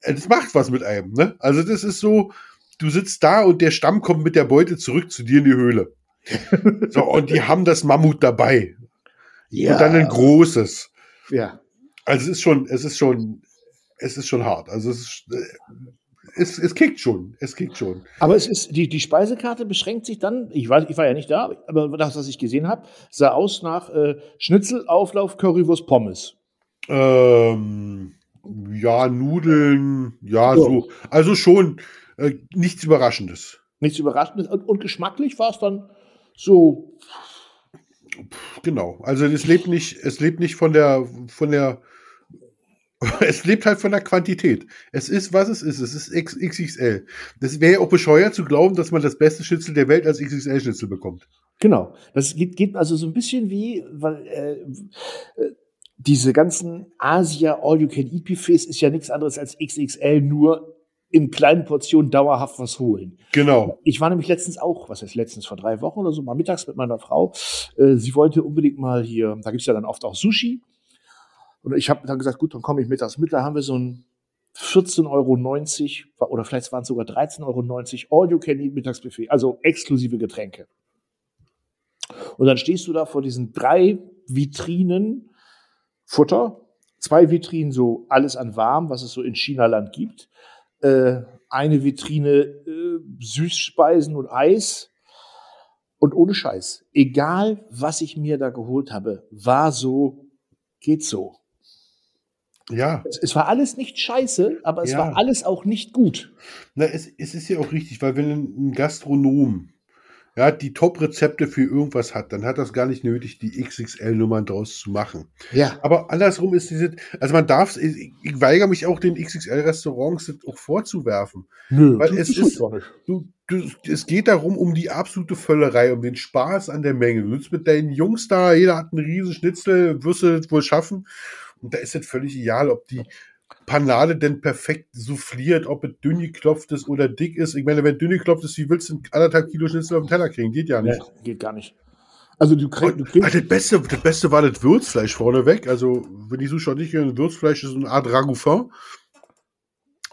äh, das macht was mit einem, ne? Also das ist so, du sitzt da und der Stamm kommt mit der Beute zurück zu dir in die Höhle. so, und die haben das Mammut dabei. Und dann ein großes. Ja. Also es ist schon, es ist schon, es ist schon hart. Also es ist, äh, es, es kickt schon, es kickt schon. Aber es ist, die, die Speisekarte beschränkt sich dann, ich weiß, ich war ja nicht da, aber das, was ich gesehen habe, sah aus nach äh, Schnitzel, Auflauf, Currywurst, Pommes. Ähm, ja, Nudeln, ja, Ja. so. Also schon äh, nichts Überraschendes. Nichts Überraschendes. Und, und geschmacklich war es dann so, Genau. Also es lebt nicht, es lebt nicht von der, von der, es lebt halt von der Quantität. Es ist, was es ist. Es ist XXL. Das wäre ja auch bescheuert zu glauben, dass man das beste Schnitzel der Welt als XXL-Schnitzel bekommt. Genau. Das geht, geht also so ein bisschen wie, weil äh, äh, diese ganzen Asia All-You-Can-Eat-Buffets ist ja nichts anderes als XXL, nur in kleinen Portionen dauerhaft was holen. Genau. Ich war nämlich letztens auch, was heißt letztens, vor drei Wochen oder so, mal mittags mit meiner Frau. Äh, sie wollte unbedingt mal hier, da gibt's ja dann oft auch Sushi. Und ich habe dann gesagt, gut, dann komme ich mittags mit. Da haben wir so ein 14,90 Euro oder vielleicht waren es sogar 13,90 Euro All-You-Can-Eat Mittagsbuffet, also exklusive Getränke. Und dann stehst du da vor diesen drei Vitrinen Futter, zwei Vitrinen so alles an warm, was es so in China-Land gibt, äh, eine Vitrine äh, Süßspeisen und Eis. Und ohne Scheiß, egal was ich mir da geholt habe, war so, geht so. Ja. Es, es war alles nicht scheiße, aber es Ja. war alles auch nicht gut. Na, es, es ist ja auch richtig, weil wenn ein Gastronom ja, die Top-Rezepte für irgendwas hat, dann hat das gar nicht nötig, die XXL-Nummern draus zu machen. Ja. Aber andersrum ist diese, also man darf, ich, ich weigere mich auch den XXL-Restaurants auch vorzuwerfen. Nö, Weil das es ist-. Du, du, es geht darum, um die absolute Völlerei, um den Spaß an der Menge. Du sitzt mit deinen Jungs da, jeder hat einen riesen Schnitzel, wirst du wohl schaffen. Und da ist es völlig egal, ob die Panade denn perfekt souffliert, ob es dünn geklopft ist oder dick ist. Ich meine, wenn dünn geklopft ist, wie willst du anderthalb Kilo Schnitzel auf den Teller kriegen? Geht ja nicht. Ja, geht gar nicht. Also du kriegst, du kriegst das, Beste, das Beste war das Würzfleisch vorneweg. Also, wenn die Zuschauer nicht kennen, Würzfleisch ist so eine Art Ragoufin.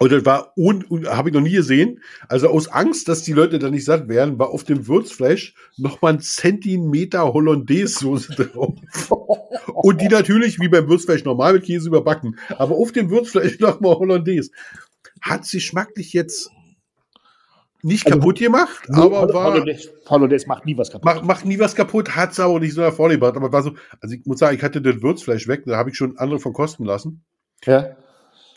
Und das war, un, un, habe ich noch nie gesehen. Also aus Angst, dass die Leute da nicht satt werden, war auf dem Würzfleisch noch mal ein Zentimeter Hollandaise-Soße drauf. Und die natürlich, wie beim Würzfleisch, normal mit Käse überbacken. Aber auf dem Würzfleisch noch mal Hollandaise. Hat sie schmacklich jetzt nicht Also, kaputt gemacht, Nur aber Hol- war, Hollandaise, Hollandaise macht nie was kaputt. Macht, macht nie was kaputt, hat's aber nicht so hervorgebracht. Aber war so, also ich muss sagen, ich hatte das Würzfleisch weg, da habe ich schon andere von kosten lassen. Ja.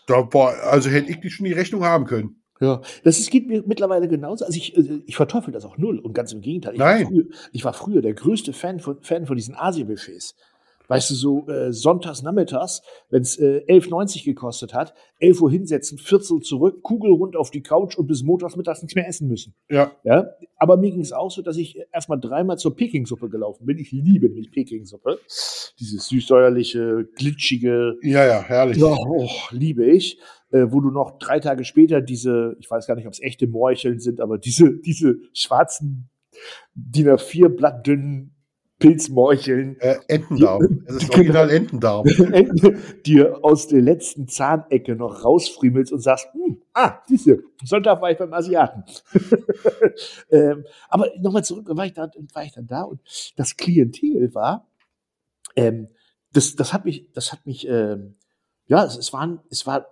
Da war, also hätte ich die schon die Rechnung haben können. Ja, das ist, geht mir mittlerweile genauso. Also ich, äh, ich verteufel das auch null und ganz im Gegenteil. Ich Nein. War früher, ich war früher der größte Fan von, Fan von diesen Asien-Buffets. Weißt du, so äh, sonntags, nachmittags, wenn es äh, 11,90 gekostet hat, 11 Uhr hinsetzen, 14 Uhr zurück, Kugel rund auf die Couch und bis montags mittags nichts mehr essen müssen. Ja, Ja, aber mir ging es auch so, dass ich erstmal dreimal zur Peking-Suppe gelaufen bin. Ich liebe nämlich Peking-Suppe. Dieses süßsäuerliche, glitschige, ja, ja, herrlich. ja, oh, liebe ich. Äh, wo du noch drei Tage später diese, ich weiß gar nicht, ob es echte Morcheln sind, aber diese, diese schwarzen DIN A4 blattdünnen Pilzmorcheln Äh, Entendarm. Es ist original Entendarm. dir aus der letzten Zahnecke noch rausfriemelst und sagst, hm, ah, siehst du, Sonntag war ich beim Asiaten. ähm, aber nochmal zurück, war ich, da, war ich dann da und das Klientel war, ähm, das, das hat mich, das hat mich, ähm, ja, es, es, war, es war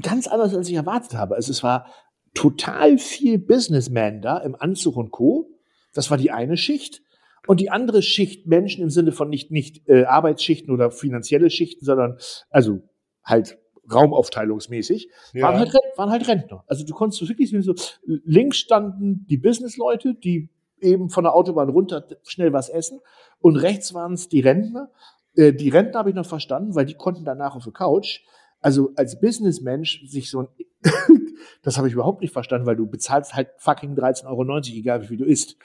ganz anders, als ich erwartet habe. Also es war total viel Businessman da im Anzug und Co. Das war die eine Schicht. Und die andere Schicht Menschen im Sinne von nicht, nicht äh, Arbeitsschichten oder finanzielle Schichten, sondern also halt raumaufteilungsmäßig, waren, Ja. halt, Ren- waren halt Rentner. Also du konntest wirklich so, links standen die Businessleute, die eben von der Autobahn runter schnell was essen und rechts waren es die Rentner. Äh, die Rentner habe ich noch verstanden, weil die konnten danach auf der Couch. Also als Businessmensch sich so ein, das habe ich überhaupt nicht verstanden, weil du bezahlst halt fucking 13,90 Euro, egal wie viel du isst.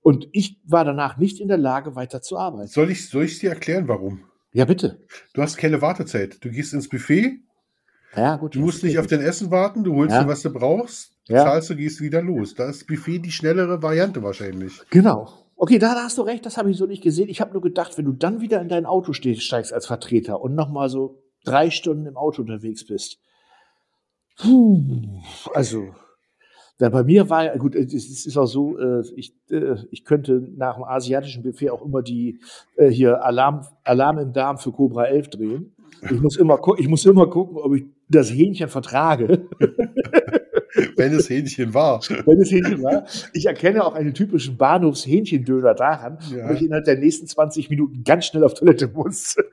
Und ich war danach nicht in der Lage, weiter zu arbeiten. Soll ich, soll ich dir erklären, warum? Ja, bitte. Du hast keine Wartezeit. Du gehst ins Buffet, Ja, gut. du musst nicht auf dein Essen warten, du holst Ja. dir, was du brauchst, Ja. zahlst du, gehst wieder los. Da ist Buffet die schnellere Variante wahrscheinlich. Genau. Okay, da, da hast du recht, das habe ich so nicht gesehen. Ich habe nur gedacht, wenn du dann wieder in dein Auto stehst, steigst als Vertreter und nochmal so drei Stunden im Auto unterwegs bist. Puh, also, da bei mir war ja, gut, es ist auch so, äh, ich, äh, ich könnte nach dem asiatischen Buffet auch immer die äh, hier Alarm, Alarm im Darm für Cobra 11 drehen. Ich muss immer, ich muss immer gucken, ob ich das Hähnchen vertrage. Wenn es Hähnchen war. wenn es Hähnchen war. Ich erkenne auch einen typischen Bahnhofs-Hähnchendöner daran, Ja. wo ich innerhalb der nächsten 20 Minuten ganz schnell auf Toilette muss.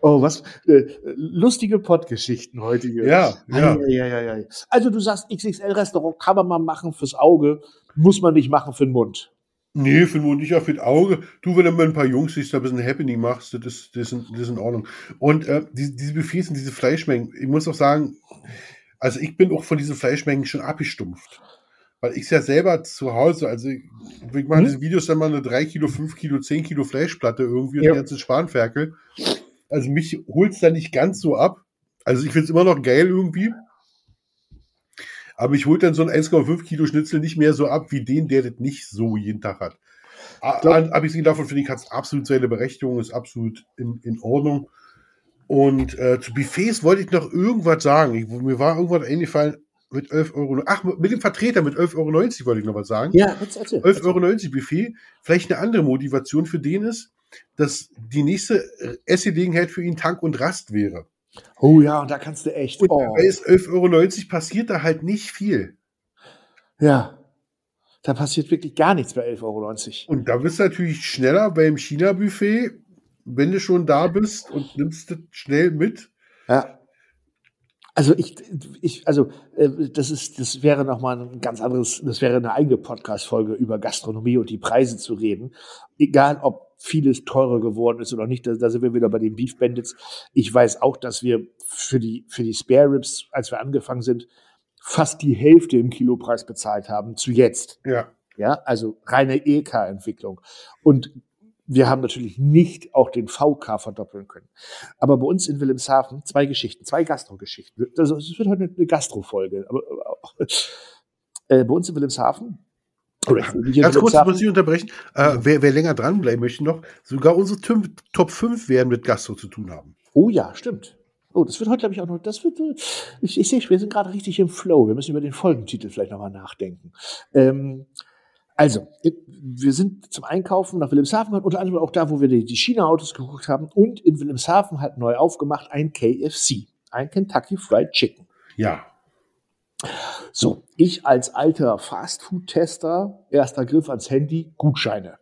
oh, was äh, lustige Pottgeschichten heute hier. Ja, ja. Ei, ei, ei. Also du sagst, XXL-Restaurant kann man mal machen fürs Auge, muss man nicht machen für den Mund. Nee, für den Mund nicht, auch für das Auge. Du, wenn du mit ein paar Jungs siehst, da ein bisschen Happening machst, das ist, das ist, das ist in Ordnung. Und äh, diese, diese Buffets und diese Fleischmengen, ich muss auch sagen, also ich bin auch von diesen Fleischmengen schon abgestumpft. Weil ich ja selber zu Hause, also ich, ich mache Mhm. diese Videos dann mal eine 3 Kilo, 5 Kilo, 10 Kilo Fleischplatte irgendwie und Ja. die ganze Spanferkel. Also mich holt's da nicht ganz so ab. Also ich find's immer noch geil irgendwie. Aber ich hol dann so ein 1,5 Kilo Schnitzel nicht mehr so ab wie den, der das nicht so jeden Tag hat. A- glaub- an- Abgesehen davon finde ich, hat es absolut seine Berechtigung, ist absolut in, in Ordnung. Und äh, zu Buffets wollte ich noch irgendwas sagen. Ich, mir war irgendwas eingefallen mit 11 Euro. Ach, mit dem Vertreter mit 11,90 Euro wollte ich noch was sagen. Ja, erzähl. 11,90 Euro Buffet. Vielleicht eine andere Motivation für den ist, dass die nächste äh, Essgelegenheit für ihn Tank und Rast wäre. Oh ja, und da kannst du echt. Und oh. ist 11,90 Euro passiert da halt nicht viel. Ja. Da passiert wirklich gar nichts bei 11,90 Euro. Und da bist du natürlich schneller beim China-Buffet, wenn du schon da bist und nimmst das schnell mit. Ja. Also ich, ich, also äh, das ist, das wäre nochmal ein ganz anderes, das wäre eine eigene Podcast-Folge über Gastronomie und die Preise zu reden. Egal, ob vieles teurer geworden ist oder nicht, da, da sind wir wieder bei den Beef Bandits. Ich weiß auch, dass wir für die, für die Spare Ribs, als wir angefangen sind, fast die Hälfte im Kilopreis bezahlt haben zu jetzt. Ja. Ja, also reine EK-Entwicklung. Und wir haben natürlich nicht auch den VK verdoppeln können. Aber bei uns in Wilhelmshaven zwei Geschichten, zwei Gastro-Geschichten. Also es wird heute eine Gastro-Folge. Aber, äh, bei uns in Wilhelmshaven. Ganz kurz muss ich unterbrechen. Äh, wer, wer länger dranbleiben möchte noch, sogar unsere Top 5 werden mit Gastro zu tun haben. Oh ja, stimmt. Oh, das wird heute, glaube ich, auch noch, das wird, ich, ich sehe, wir sind gerade richtig im Flow. Wir müssen über den Folgentitel vielleicht nochmal nachdenken. Ähm, also, wir sind zum Einkaufen nach Wilhelmshaven, unter anderem auch da, wo wir die, China-Autos geguckt haben. Und in Wilhelmshaven hat neu aufgemacht ein KFC, ein Kentucky Fried Chicken. Ja. So, ich als alter Fastfood-Tester, erster Griff ans Handy, Gutscheine.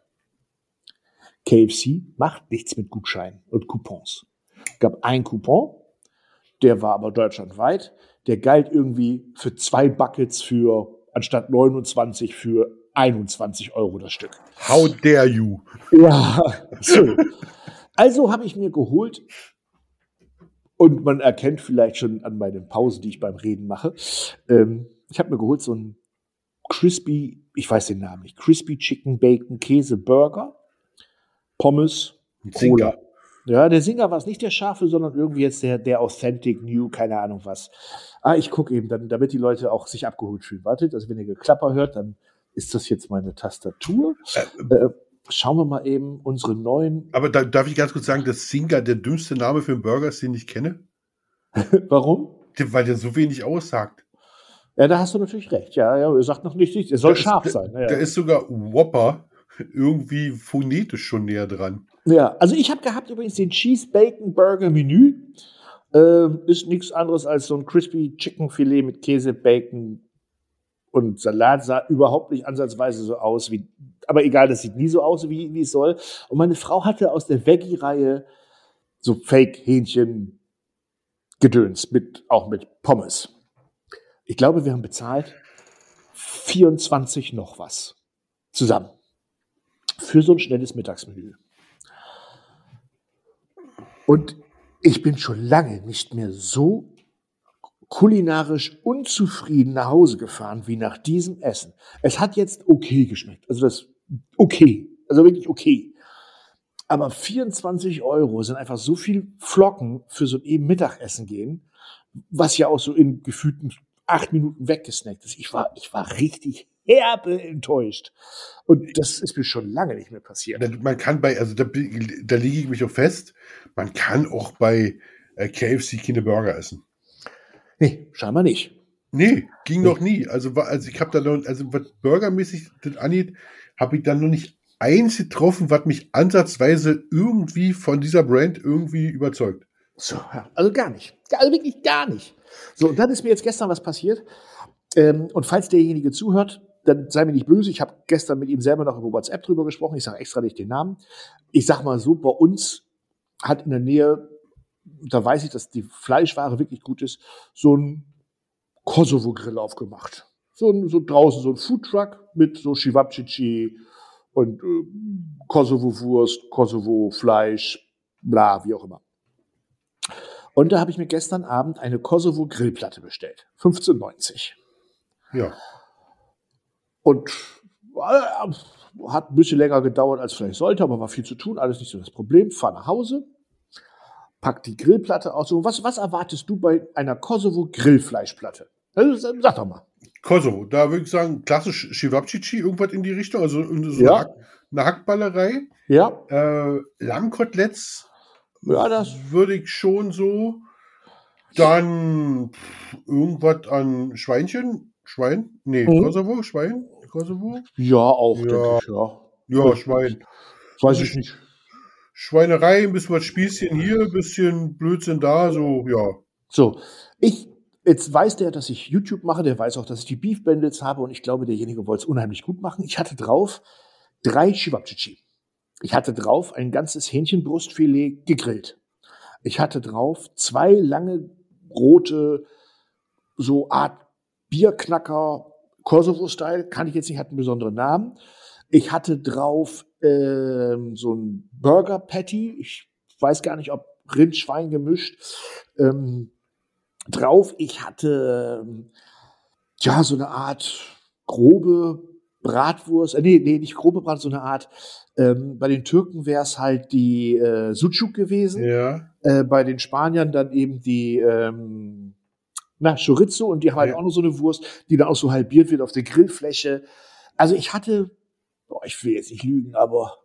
KFC macht nichts mit Gutscheinen und Coupons. Gab ein Coupon, der war aber deutschlandweit. Der galt irgendwie für zwei Buckets für anstatt 29 für 21 Euro das Stück. How dare you? Ja, so. Also habe ich mir geholt, und man erkennt vielleicht schon an meinen Pausen, die ich beim Reden mache, ähm, ich habe mir geholt so ein Crispy, ich weiß den Namen nicht, Crispy Chicken Bacon Käse Burger, Pommes, Cola. Ja, der Singer war es nicht der scharfe, sondern irgendwie jetzt der, der Authentic New, keine Ahnung was. Ah, ich gucke eben, dann, damit die Leute auch sich abgeholt fühlen. Wartet, also wenn ihr Geklapper hört, dann ist das jetzt meine Tastatur? Äh, äh, schauen wir mal eben unsere neuen. Aber da, darf ich ganz kurz sagen, dass Singer der dümmste Name für einen Burger ist, den ich kenne? Warum? Weil der so wenig aussagt. Ja, da hast du natürlich recht. Ja, ja, er sagt noch nicht, er soll da scharf ist, sein. Ja. Da ist sogar Whopper irgendwie phonetisch schon näher dran. Ja, also ich habe gehabt übrigens den Cheese Bacon Burger Menü. Ähm, ist nichts anderes als so ein Crispy Chicken Filet mit Käse, Bacon, und Salat sah überhaupt nicht ansatzweise so aus wie, aber egal, das sieht nie so aus, wie, wie es soll. Und meine Frau hatte aus der Veggie-Reihe so Fake-Hähnchen gedöns, mit, auch mit Pommes. Ich glaube, wir haben bezahlt 24 noch was zusammen für so ein schnelles Mittagsmenü. Und ich bin schon lange nicht mehr so kulinarisch unzufrieden nach Hause gefahren wie nach diesem Essen. Es hat jetzt okay geschmeckt. Also das okay. Also wirklich okay. Aber 24 Euro sind einfach so viel Flocken für so ein eben Mittagessen gehen, was ja auch so in gefühlten acht Minuten weggesnackt ist. Ich war, ich war richtig herbe enttäuscht. Und das ist mir schon lange nicht mehr passiert. Man kann bei, also da, da liege ich mich auch fest, man kann auch bei äh, KFC keine Burger essen. Nee, scheinbar nicht. Nee, ging nee. noch nie. Also, also ich habe da noch, also was burgermäßig das angeht, habe ich dann noch nicht eins getroffen, was mich ansatzweise irgendwie von dieser Brand irgendwie überzeugt. So, ja, also gar nicht. Also wirklich gar nicht. So, und dann ist mir jetzt gestern was passiert. Ähm, und falls derjenige zuhört, dann sei mir nicht böse. Ich habe gestern mit ihm selber noch über WhatsApp drüber gesprochen. Ich sage extra nicht den Namen. Ich sag mal so, bei uns hat in der Nähe da weiß ich, dass die Fleischware wirklich gut ist, so ein Kosovo-Grill aufgemacht. So, ein, so draußen so ein Foodtruck mit so Chivapchichi und äh, Kosovo-Wurst, Kosovo-Fleisch, bla, wie auch immer. Und da habe ich mir gestern Abend eine Kosovo-Grillplatte bestellt. 15,90. Ja. Und äh, hat ein bisschen länger gedauert, als vielleicht sollte, aber war viel zu tun, alles nicht so das Problem. Fahr nach Hause, pack die Grillplatte aus. So, was, was erwartest du bei einer Kosovo-Grillfleischplatte? Sag doch mal. Kosovo, da würde ich sagen, klassisch Chivapchichi, irgendwas in die Richtung, also so Ja. Hack, eine Hackballerei. Ja, Äh, Lammkoteletts ja, das. würde ich schon so. Dann pff, irgendwas an Schweinchen. Schwein? Nee, Mhm. Kosovo, Schwein? Kosovo? Ja, auch, Ja. denke ich, ja. Ja. Schwein. Weiß ich nicht. Schweinerei, ein bisschen was Spießchen hier, ein bisschen Blödsinn da, so, ja. So, ich, jetzt weiß der, dass ich YouTube mache, der weiß auch, dass ich die Beef Bandits habe und ich glaube, derjenige wollte es unheimlich gut machen. Ich hatte drauf drei Chivapchichi. Ich hatte drauf ein ganzes Hähnchenbrustfilet gegrillt. Ich hatte drauf zwei lange rote, so Art Bierknacker, Kosovo-Style, kann ich jetzt nicht, hat einen besonderen Namen. Ich hatte drauf ähm, so ein Burger Patty. Ich weiß gar nicht, ob Rind, Schwein gemischt. Ähm, drauf. Ich hatte ähm, ja so eine Art grobe Bratwurst. Äh, nee, nee, nicht grobe Bratwurst, so eine Art. Ähm, bei den Türken wäre es halt die äh, Sucuk gewesen. Ja. Äh, bei den Spaniern dann eben die ähm, na, Chorizo und die haben halt Ja. auch noch so eine Wurst, die dann auch so halbiert wird auf der Grillfläche. Also ich hatte, boah, ich will jetzt nicht lügen, aber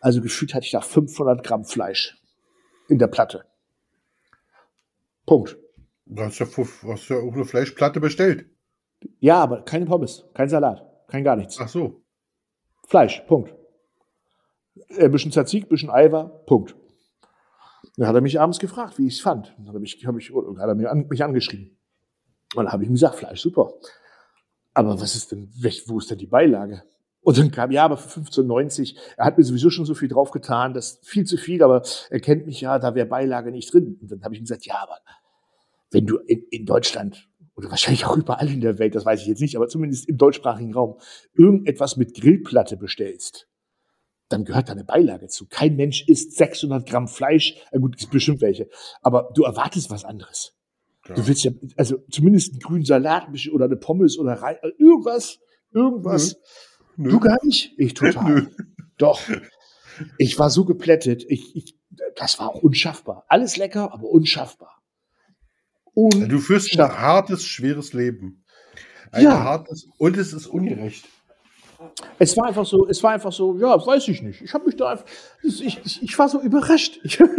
also gefühlt hatte ich da 500 Gramm Fleisch in der Platte. Punkt. Du hast ja, hast ja auch eine Fleischplatte bestellt. Ja, aber keine Pommes, kein Salat, kein gar nichts. Ach so. Fleisch, Punkt. Ein bisschen Tzatziki, bisschen Eiver, Punkt. Dann hat er mich abends gefragt, wie ich es fand. Dann hat er mich, hab ich, oder hat er mir an, mich angeschrieben. Und dann habe ich ihm gesagt, Fleisch, super. Aber was ist denn, wo ist denn die Beilage? Und dann kam, ja, aber für 15,90, er hat mir sowieso schon so viel draufgetan, das ist viel zu viel, aber er kennt mich ja, da wäre Beilage nicht drin. Und dann habe ich ihm gesagt, ja, aber wenn du in, in Deutschland oder wahrscheinlich auch überall in der Welt, das weiß ich jetzt nicht, aber zumindest im deutschsprachigen Raum, irgendetwas mit Grillplatte bestellst, dann gehört da eine Beilage zu. Kein Mensch isst 600 Gramm Fleisch, äh gut, es bestimmt welche, aber du erwartest was anderes. Ja. Du willst ja, also zumindest einen grünen Salat oder eine Pommes oder Rei- äh, irgendwas, irgendwas. Nö. Du gar nicht? Ich total. Nö. Doch. Ich war so geplättet. Ich, ich, das war auch unschaffbar. Alles lecker, aber unschaffbar. Un Du führst ein hartes, schweres Leben. Ein Ja. hartes, und es ist ungerecht. Es war einfach so, es war einfach so, ja, weiß ich nicht. Ich habe mich da einfach, ich, ich, ich war so überrascht. Ich habe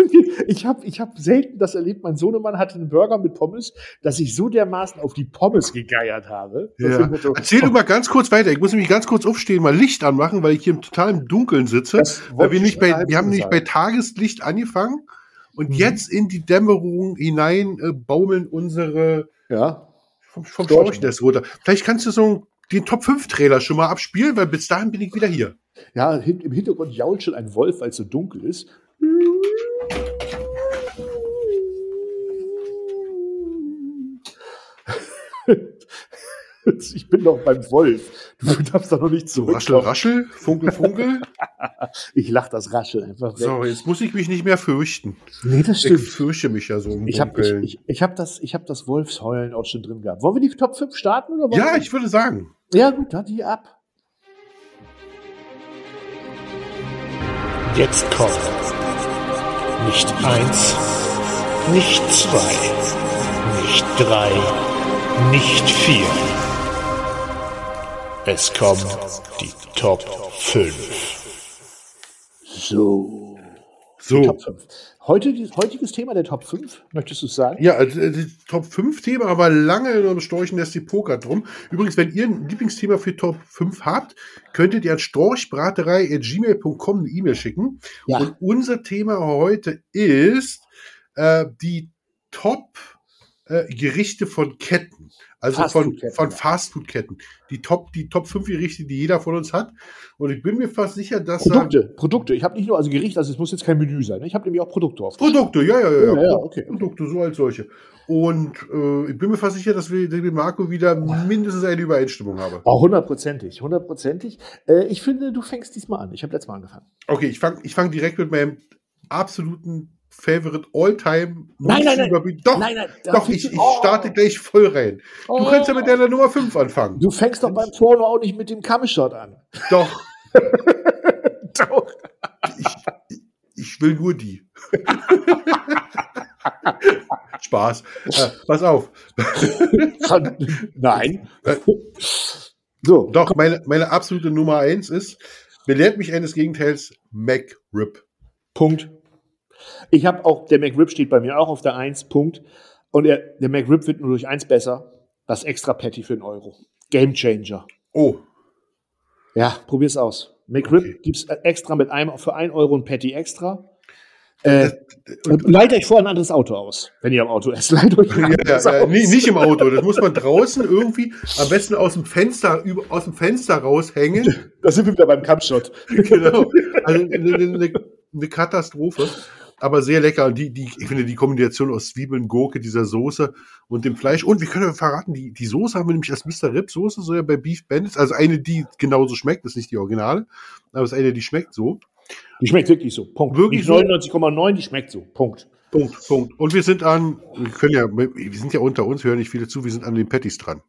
ich hab, ich hab selten das erlebt. Mein Sohnemann hatte einen Burger mit Pommes, dass ich so dermaßen auf die Pommes gegeiert habe. So Ja. Motto, Erzähl du mal ganz kurz weiter. Ich muss nämlich ganz kurz aufstehen, mal Licht anmachen, weil ich hier im totalen Dunkeln sitze. Weil wir ich nicht bei, wir haben nicht bei. Tageslicht angefangen und Mhm. jetzt in die Dämmerung hinein äh, baumeln unsere ja. vom, vom das runter. Vielleicht kannst du so den Top 5 Trailer schon mal abspielen, weil bis dahin bin ich wieder hier. Ja, im Hintergrund jault schon ein Wolf, weil es so dunkel ist. Ich bin doch beim Wolf. Du darfst doch noch nicht So raschel, raschel, funkel, funkel. Ich lach das Raschel einfach weg. so, jetzt muss ich mich nicht mehr fürchten. Nee, das Ich stimmt. fürchte mich ja so im Ich habe ich, ich, ich hab das, ich hab das Wolfsheulen auch schon drin gehabt. Wollen wir die Top 5 starten? Oder ja, wir- ich würde sagen. ja, gut, dann die ab. Jetzt kommt nicht eins, nicht zwei, nicht drei, nicht vier. Es kommen die Top 5. So. So. Top 5. Heute, die- heutiges Thema der Top 5, möchtest du sagen? Ja, also, äh, die Top 5 Thema, aber lange in einem Storchen lässt die Poker drum. Übrigens, wenn ihr ein Lieblingsthema für Top 5 habt, könntet ihr an storchbraterei.gmail.com eine E-Mail schicken. Ja. Und unser Thema heute ist äh, die Top äh, Gerichte von Ketten. Also von, Fastfood-Ketten, von ja. Fastfood-Ketten. Die Top, die Top 5 Gerichte, die jeder von uns hat. Und ich bin mir fast sicher, dass da Produkte, Produkte. Ich habe nicht nur also Gericht, also es muss jetzt kein Menü sein. ne? Ich habe nämlich auch Produkte auf. Produkte, ja, ja, ja. Ja, ja, okay. Produkte, so als solche. Und äh, ich bin mir fast sicher, dass wir mit Marco wieder mindestens eine Übereinstimmung haben. Auch hundertprozentig, hundertprozentig. Äh, ich finde, du fängst diesmal an. Ich habe letztes Mal angefangen. Okay, ich fange ich fang direkt mit meinem absoluten Favorite All-Time. Nein, nein, nein. Doch, nein, nein. doch, ich, ich Oh. starte gleich voll rein. Du Oh. kannst ja mit deiner Nummer 5 anfangen. Du fängst doch beim Porno auch nicht mit dem Kameshot an. Doch, Doch. ich, ich will nur die. Spaß. Äh, pass auf. Nein. Äh. So, Doch, meine, meine absolute Nummer 1 ist, belehrt mich eines Gegenteils, McRib. Punkt. Ich habe auch, der McRib steht bei mir auch auf der 1, Punkt. Und der, der McRib wird nur durch eins besser. Das extra Patty für einen Euro. Game Changer. Oh, Ja, probier's aus. McRib Okay. gibt's extra mit einem für 1 Euro ein Patty extra. Äh, und leitet euch vor ein anderes Auto aus, wenn ihr am Auto esst. Leitet euch ein Ja, ja, ja, nee, nicht im Auto. Das muss man draußen irgendwie am besten aus dem Fenster, über, aus dem Fenster raushängen. Da sind wir wieder beim Kampfshot. genau. Also eine, eine Katastrophe. Aber sehr lecker. Die, die, ich finde die Kombination aus Zwiebeln, Gurke, dieser Soße und dem Fleisch. Und wir können verraten, die, die Soße haben wir nämlich als Mr. Rib Soße, so ja bei Beef Bandits. Also eine, die genauso schmeckt, ist nicht die Originale, aber es ist eine, die schmeckt so. Die schmeckt wirklich so. Punkt. Wirklich Nicht so? 99,9, die schmeckt so. Punkt. Punkt, Punkt. Und wir sind an, wir können ja, wir sind ja unter uns, hören nicht viele zu, wir sind an den Patties dran.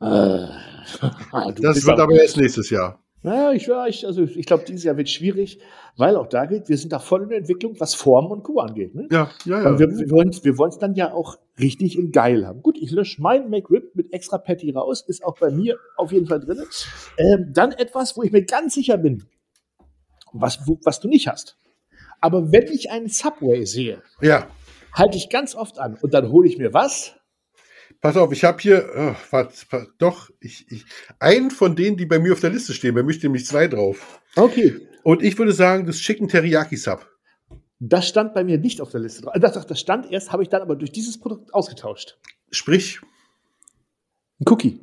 Äh, Das wird aber erst nächstes Jahr. Naja, ich, ja, ich, also ich glaube, dieses Jahr wird schwierig, weil auch da gilt, wir sind da voll in der Entwicklung, was Form und Kuh angeht. Ne? Ja, ja, ja. Und wir, wir wollen es dann ja auch richtig in geil haben. Gut, ich lösche mein McRib mit extra Patty raus, ist auch bei mir auf jeden Fall drin. Ähm, dann etwas, wo ich mir ganz sicher bin, was, wo, was du nicht hast. Aber wenn ich einen Subway sehe, ja. halte ich ganz oft an und dann hole ich mir was? Pass auf, ich habe hier, oh, warte, pa- doch, ich, ich, einen von denen, die bei mir auf der Liste stehen, bei mir stehen nämlich zwei drauf. Okay, Und ich würde sagen, das Chicken Teriyaki Sub. das stand bei mir nicht auf der Liste drauf. Das, das stand erst, habe ich dann aber durch dieses Produkt ausgetauscht. Sprich, Ein Cookie.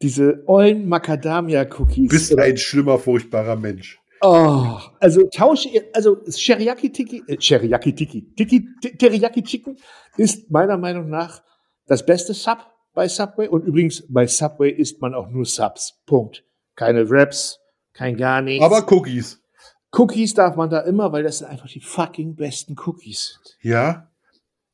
Diese ollen Macadamia-Cookies. bist ein schlimmer, furchtbarer Mensch. Oh, also tausche, also Teriyaki Tiki, äh, Teriyaki Tiki, Tiki, Teriyaki Chicken ist meiner Meinung nach das beste Sub bei Subway und übrigens bei Subway isst man auch nur Subs. Punkt. Keine Wraps, kein gar nichts. Aber Cookies. Cookies darf man da immer, weil das sind einfach die fucking besten Cookies. Ja,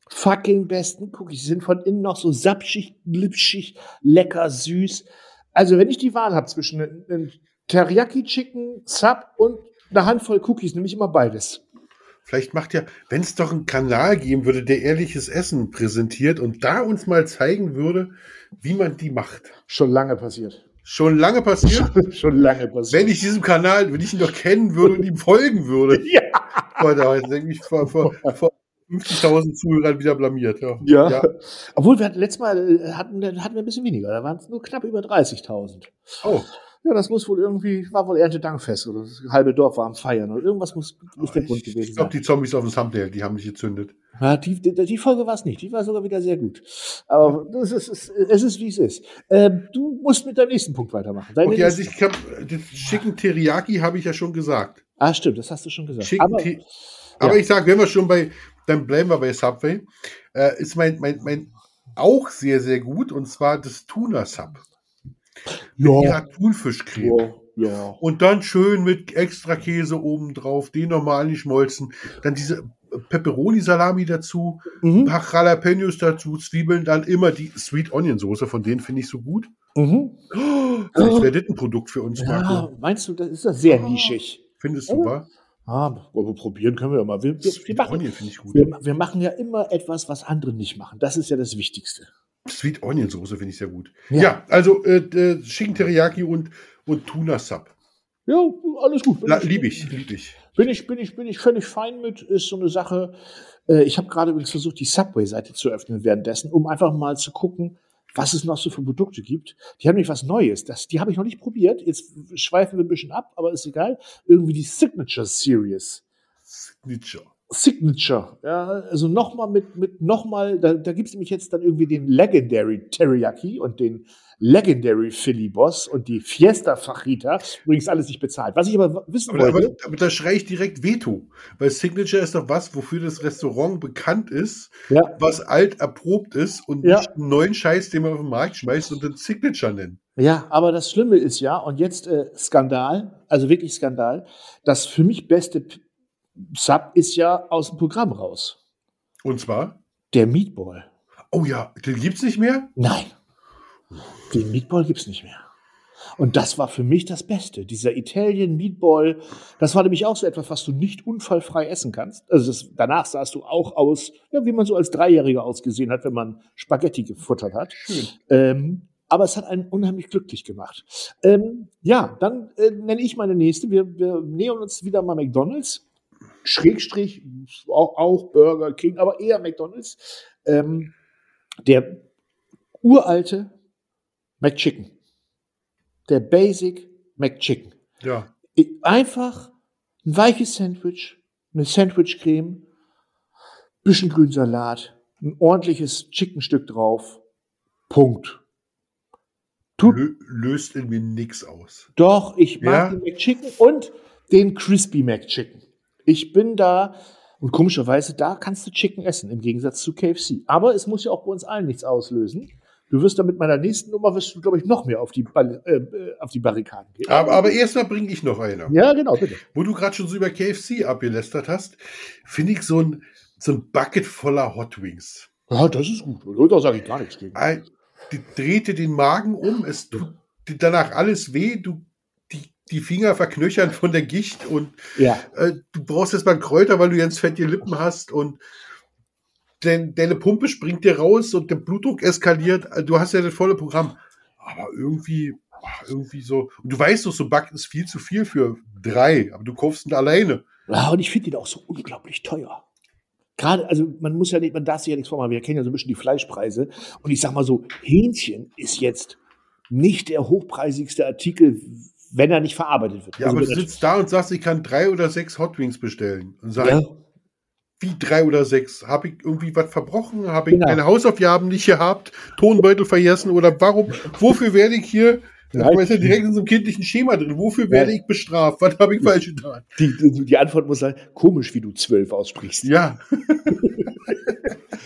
Fucking besten Cookies. Sie sind von innen noch so sapschig, glitschig, lecker, süß. Also wenn ich die Wahl habe zwischen einem einem Teriyaki Chicken Sub und einer Handvoll Cookies, nehme ich immer beides. Vielleicht macht ja, wenn es doch einen Kanal geben würde, der ehrliches Essen präsentiert und da uns mal zeigen würde, wie man die macht. Schon lange passiert. Schon lange passiert. Schon lange passiert. wenn ich diesem Kanal, wenn ich ihn doch kennen würde und ihm folgen würde. ja. Heute, jetzt denke ich, vor, vor, vor 50.000 Zuhörern wieder blamiert. Ja. Ja. Obwohl wir hatten letztes Mal äh, hatten, hatten wir ein bisschen weniger. Da waren es nur knapp über 30.000. Oh, Ja, das muss wohl irgendwie, war wohl Erntedankfest oder das halbe Dorf war am Feiern oder irgendwas muss, muss der Grund ich gewesen ich glaube, sein. die Zombies auf dem Thumbnail, die haben mich gezündet. Ja, die, die, die Folge war es nicht. Die war sogar wieder sehr gut. Aber das ist, es, es ist, wie es ist. Ähm, du musst mit deinem nächsten Punkt weitermachen. Deine Okay, also ich hab, das Chicken Teriyaki habe ich ja schon gesagt. ah, stimmt, das hast du schon gesagt. Aber, Te- Aber ich sage, wenn wir schon bei, dann bleiben wir bei Subway, äh, ist mein, mein, mein auch sehr, sehr gut und zwar das Tuna Sub. Mit ja, ihrer Thunfischcreme. ja, ja. Und dann schön mit extra Käse oben drauf, den normal nicht schmolzen. Dann diese Pepperoni-Salami dazu, ein Mhm. paar Jalapenos dazu, Zwiebeln, dann immer die Sweet Onion Soße, von denen finde ich so gut. Mhm. Wäre das ein Produkt für uns, Ja, Marco. meinst du, das ist das sehr nischig? Findest du, wa? Ah, aber probieren können wir ja mal. Wir, wir, wir, machen, wir, wir machen ja immer etwas, was andere nicht machen. Das ist ja das Wichtigste. Sweet Onion Soße finde ich sehr gut. Ja. Ja, also äh, äh, Chicken Teriyaki und, und Tuna Sub. Ja, alles gut. Bin La- Lieb ich, lieb ich. Bin ich, bin ich, bin ich völlig fein mit. Ist so eine Sache. Äh, ich habe gerade übrigens versucht, die Subway-Seite zu öffnen währenddessen, um einfach mal zu gucken, was es noch so für Produkte gibt. Die haben nämlich was Neues. Das, die habe ich noch nicht probiert. Jetzt schweifen wir ein bisschen ab, aber ist egal. Irgendwie die Signature Series. Signature. Signature. Ja, also nochmal mit, mit nochmal, da, da gibt es nämlich jetzt dann irgendwie den Legendary Teriyaki und den Legendary Philly Boss und die Fiesta Fajita. Übrigens alles nicht bezahlt. Was ich aber wissen Aber, wollte. aber, aber da schreie ich direkt Veto. Weil Signature ist doch was, wofür das Restaurant bekannt ist, ja, was alt erprobt ist und Ja. nicht einen neuen Scheiß, den man auf den Markt schmeißt und den Signature nennt. Ja, aber das Schlimme ist ja, und jetzt äh, Skandal, also wirklich Skandal, das für mich beste Sub ist ja aus dem Programm raus. Und zwar, Der Meatball. oh ja, den gibt's nicht mehr? Nein, den Meatball gibt's nicht mehr. Und das war für mich das Beste. Dieser Italian Meatball, das war nämlich auch so etwas, was du nicht unfallfrei essen kannst. Also das, danach sahst du auch aus, ja, wie man so als Dreijähriger ausgesehen hat, wenn man Spaghetti gefuttert hat. Schön. Ähm, aber es hat einen unheimlich glücklich gemacht. Ähm, ja, dann äh, nenne ich meine nächste. Wir, wir nähern uns wieder mal McDonalds. Schrägstrich, auch, auch Burger King, aber eher McDonalds. Ähm, der uralte McChicken. Der Basic McChicken. Ja. Einfach ein weiches Sandwich eine Sandwich-Creme, bisschen Grünsalat, ein ordentliches Chickenstück drauf. Punkt. Tut Lö löst in mir nix aus. doch, ich mag Ja? den McChicken und den Crispy McChicken. Ich bin da, und komischerweise, da kannst du Chicken essen, im Gegensatz zu KFC. Aber es muss ja auch bei uns allen nichts auslösen. Du wirst dann mit meiner nächsten Nummer, wirst du, glaube ich, noch mehr auf die, Ball- äh, äh, auf die Barrikaden gehen. Aber, aber erstmal bringe ich noch eine. ja, genau, bitte. Wo du gerade schon so über KFC abgelästert hast, finde ich so ein, so ein Bucket voller Hot Wings. Ja, das ist gut. Da sage ich gar nichts gegen. Ein- Die drehte den Magen um, es tut danach alles weh, du die, Finger verknöchern von der Gicht und Ja. äh, du brauchst jetzt mal Kräuter, weil du ganz fettige Lippen hast und dein, deine Pumpe springt dir raus und der Blutdruck eskaliert. Äh, Du hast ja das volle Programm. Aber irgendwie, ach, irgendwie so. Und du weißt doch, so ein Back ist viel zu viel für drei, aber du kaufst ihn alleine. Ja, und ich finde den auch so unglaublich teuer. Gerade, also man muss ja nicht, man darf sich ja nichts vormachen. Wir kennen ja so ein bisschen die Fleischpreise. Und ich sag mal so, Hähnchen ist jetzt nicht der hochpreisigste Artikel, wenn er nicht verarbeitet wird. Ja, Also aber du sitzt da und sagst, ich kann drei oder sechs Hot Wings bestellen. Und sag, ja, wie drei oder sechs? Habe ich irgendwie was verbrochen? Habe ich Genau. meine Hausaufgaben nicht gehabt? Tonbeutel vergessen? Oder warum? Wofür werde ich hier? Da Nein. ist ja direkt in so einem kindlichen Schema drin. Wofür werde ich bestraft? Was habe ich falsch getan? die, die, Antwort muss sein, komisch, wie du zwölf aussprichst. Ja,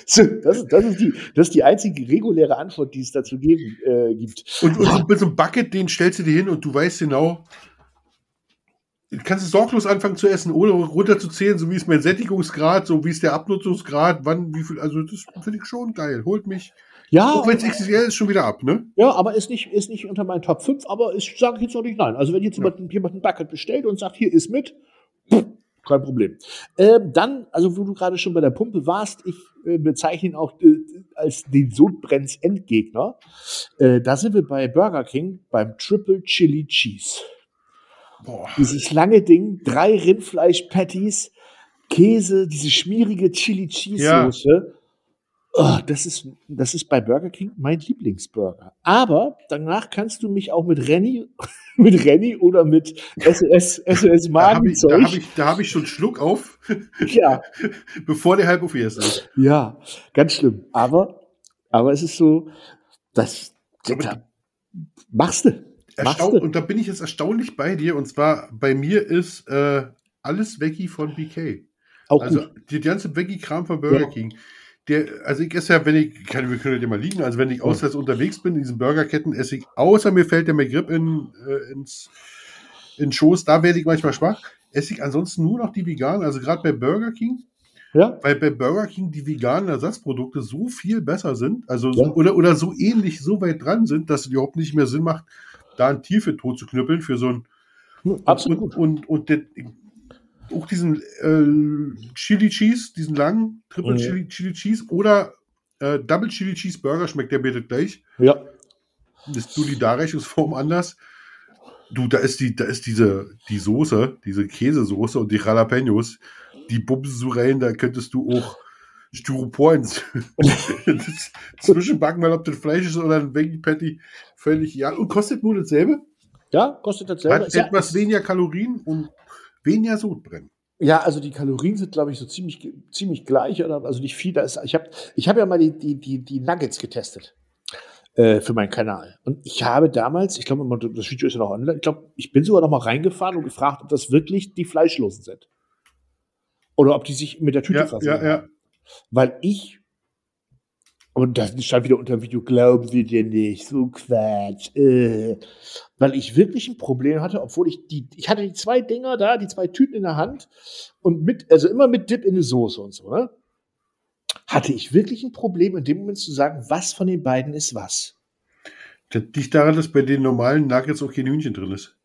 das, ist, das, ist die, das ist die einzige reguläre Antwort, die es dazu geben, äh, gibt. und, und mit so einem Bucket, den stellst du dir hin und du weißt genau, du kannst du sorglos anfangen zu essen, ohne runterzuzählen, so wie ist mein Sättigungsgrad, so wie ist der Abnutzungsgrad, wann, wie viel, also das finde ich schon geil. Holt mich, Ja, auch wenn es XXL ist, schon wieder ab, ne? Ja, aber ist nicht, ist nicht unter meinen Top 5, aber ich sage jetzt noch nicht nein. Also wenn jetzt jemand, jemand ein Bucket bestellt und sagt, hier ist mit, pff, kein Problem. Ähm, dann, also wo du gerade schon bei der Pumpe warst, ich äh, bezeichne ihn auch äh, als den Sodbrenns Endgegner. Äh, da sind wir bei Burger King beim Triple Chili Cheese. Boah. Dieses lange Ding, drei Rindfleisch-Patties, Käse, diese schmierige Chili Cheese Ja. Oh, das ist, das ist bei Burger King mein Lieblingsburger. Aber danach kannst du mich auch mit Renny, mit Renny oder mit SOS, SOS Da habe ich, da Magenzeug. hab ich, da hab ich schon einen Schluck auf, ja, bevor der halb aufgegessen ist. ja, ganz schlimm. Aber, aber es ist so, das, Aber da machst du. und da bin ich jetzt erstaunlich bei dir. Und zwar bei mir ist äh, alles Veggie von BK. Auch Also gut. die ganze Veggie-Kram von Burger Ja. King. Der, also ich esse ja, wenn ich, kann, wir können ja mal liegen, also wenn ich auswärts unterwegs bin, in diesen Burgerketten esse ich, außer mir fällt der McGrip in, äh, ins, in Schoß, da werde ich manchmal schwach, esse ich ansonsten nur noch die veganen, also gerade bei Burger King, Ja, weil bei Burger King die veganen Ersatzprodukte so viel besser sind, also Ja. so, oder, oder so ähnlich, so weit dran sind, dass es überhaupt nicht mehr Sinn macht, da ein Tier für tot zu knüppeln, für so ein absolut. und, und, und der, auch diesen äh, Chili Cheese, diesen langen Triple Mhm. Chili, Chili Cheese oder äh, Double Chili Cheese Burger schmeckt der bitte gleich. Ja, ist nur die Darreichungsform anders. Du, da ist die, da ist diese, die Soße, diese Käsesoße und die Jalapenos, die bumsen so rein, da könntest du auch Styropor ins zwischenbacken, weil ob das Fleisch ist oder ein Veggie Patty, völlig ja. Und kostet nur dasselbe. ja, kostet das selber. Hat ja- etwas weniger Kalorien und weniger Sodbrennen. Ja, also die Kalorien sind, glaube ich, so ziemlich, ziemlich gleich, oder? Also nicht viel. Da ist, ich habe ich hab ja mal die, die, die, die Nuggets getestet äh, für meinen Kanal. Und ich habe damals, ich glaube, das Video ist ja noch online, ich glaube, ich bin sogar noch mal reingefahren und gefragt, ob das wirklich die Fleischlosen sind. Oder ob die sich mit der Tüte Ja, versorgen. ja, ja. Weil ich, und das stand wieder unter dem Video, glauben wir dir nicht, so Quatsch. Äh, weil ich wirklich ein Problem hatte, obwohl ich die, ich hatte die zwei Dinger da, die zwei Tüten in der Hand und mit, also immer mit Dip in die Soße und so, ne? Hatte ich wirklich ein Problem, in dem Moment zu sagen, was von den beiden ist was. Liegt daran, dass bei den normalen Nuggets auch kein Hühnchen drin ist.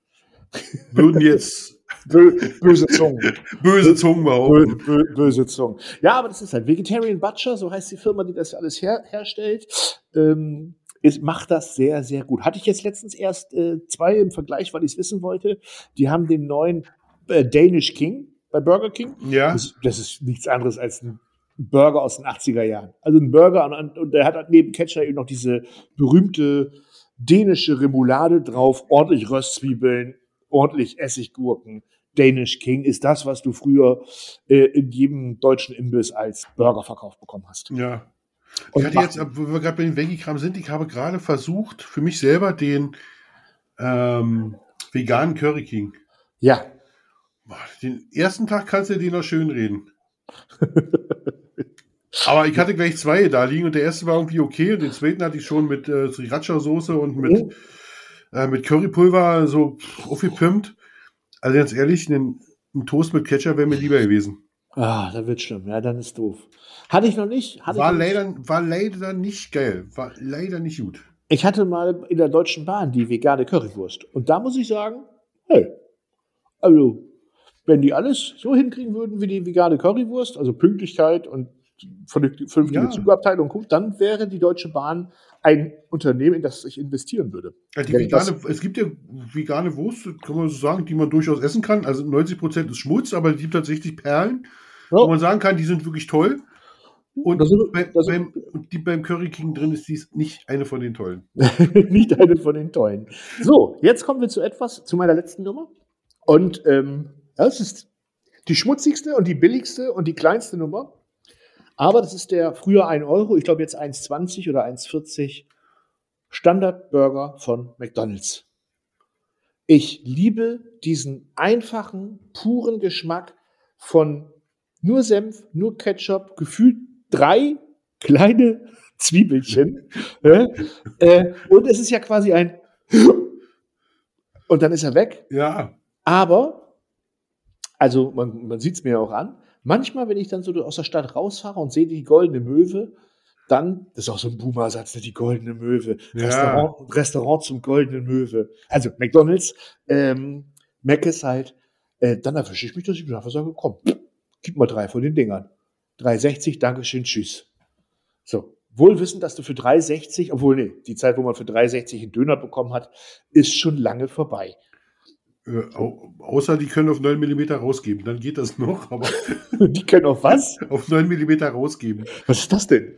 Würden jetzt böse Zungen. böse Zungen Bö behaupten. bö böse Zungen. Ja, aber das ist halt Vegetarian Butcher, so heißt die Firma, die das alles her herstellt. Ähm, ist, macht das sehr, sehr gut. Hatte ich jetzt letztens erst äh, zwei im Vergleich, weil ich es wissen wollte. Die haben den neuen äh, Danish King bei Burger King. Ja, Das, das ist nichts anderes als ein Burger aus den 80er Jahren. Also ein Burger und, und der hat halt neben Ketchup eben noch diese berühmte dänische Remoulade drauf, ordentlich Röstzwiebeln, ordentlich Essiggurken, Danish King ist das, was du früher äh, in jedem deutschen Imbiss als Burger verkauft bekommen hast. Ja. Und ich hatte jetzt, wo wir gerade bei den Veggie-Kram sind, ich habe gerade versucht, für mich selber den ähm, veganen Curry King. Ja, Den ersten Tag kannst du den noch schön reden. Aber ich hatte gleich zwei da liegen und der erste war irgendwie okay und den zweiten hatte ich schon mit äh, Sriracha-Soße und mit, Mhm. Äh, mit Currypulver so aufgepimpt. Also ganz ehrlich, ein, ein Toast mit Ketchup wäre mir lieber gewesen. ah, da wird schlimm. Ja, dann ist doof. Hatte ich noch nicht. Hatte War noch nicht. leider, war leider nicht geil. War leider nicht gut. ich hatte mal in der Deutschen Bahn die vegane Currywurst. Und da muss ich sagen, hey, also, wenn die alles so hinkriegen würden wie die vegane Currywurst, also Pünktlichkeit und vernünftige Ja. Zugabteilung, dann wäre die Deutsche Bahn ein Unternehmen, in das ich investieren würde. Ja, das- vegane, es gibt ja vegane Wurst, kann man so sagen, die man durchaus essen kann. Also 90% ist Schmutz, aber es gibt tatsächlich Perlen, wo man sagen kann, die sind wirklich toll. Und, Da sind- bei, da sind- beim, die beim Curry King drin ist, die ist nicht eine von den tollen. Nicht eine von den tollen. So, jetzt kommen wir zu etwas, zu meiner letzten Nummer. Und ähm, das ist die schmutzigste und die billigste und die kleinste Nummer. Aber das ist der früher 1 Euro, ich glaube jetzt 1,20 oder 1,40 Standardburger von McDonald's. Ich liebe diesen einfachen, puren Geschmack von nur Senf, nur Ketchup, gefühlt drei kleine Zwiebelchen. äh, und es ist ja quasi ein und dann ist er weg. Ja, Aber, also man, man sieht es mir ja auch an, manchmal, wenn ich dann so aus der Stadt rausfahre und sehe die goldene Möwe, dann, das ist auch so ein Boomer-Satz, ne, die goldene Möwe, Ja. Restaurant, Restaurant zum goldenen Möwe. Also McDonalds, ähm, Mc's halt, äh, dann erwische ich mich, dass ich mir einfach sage, komm, gib mal drei von den Dingern. 3,60, Dankeschön, tschüss. So, wohl wissen, dass du für 3,60, obwohl, nee, die Zeit, wo man für 3,60 einen Döner bekommen hat, ist schon lange vorbei. Äh, au, außer die können auf 9 mm rausgeben. Dann geht das noch, aber Die können auch was? auf 9 mm rausgeben. Was ist das denn?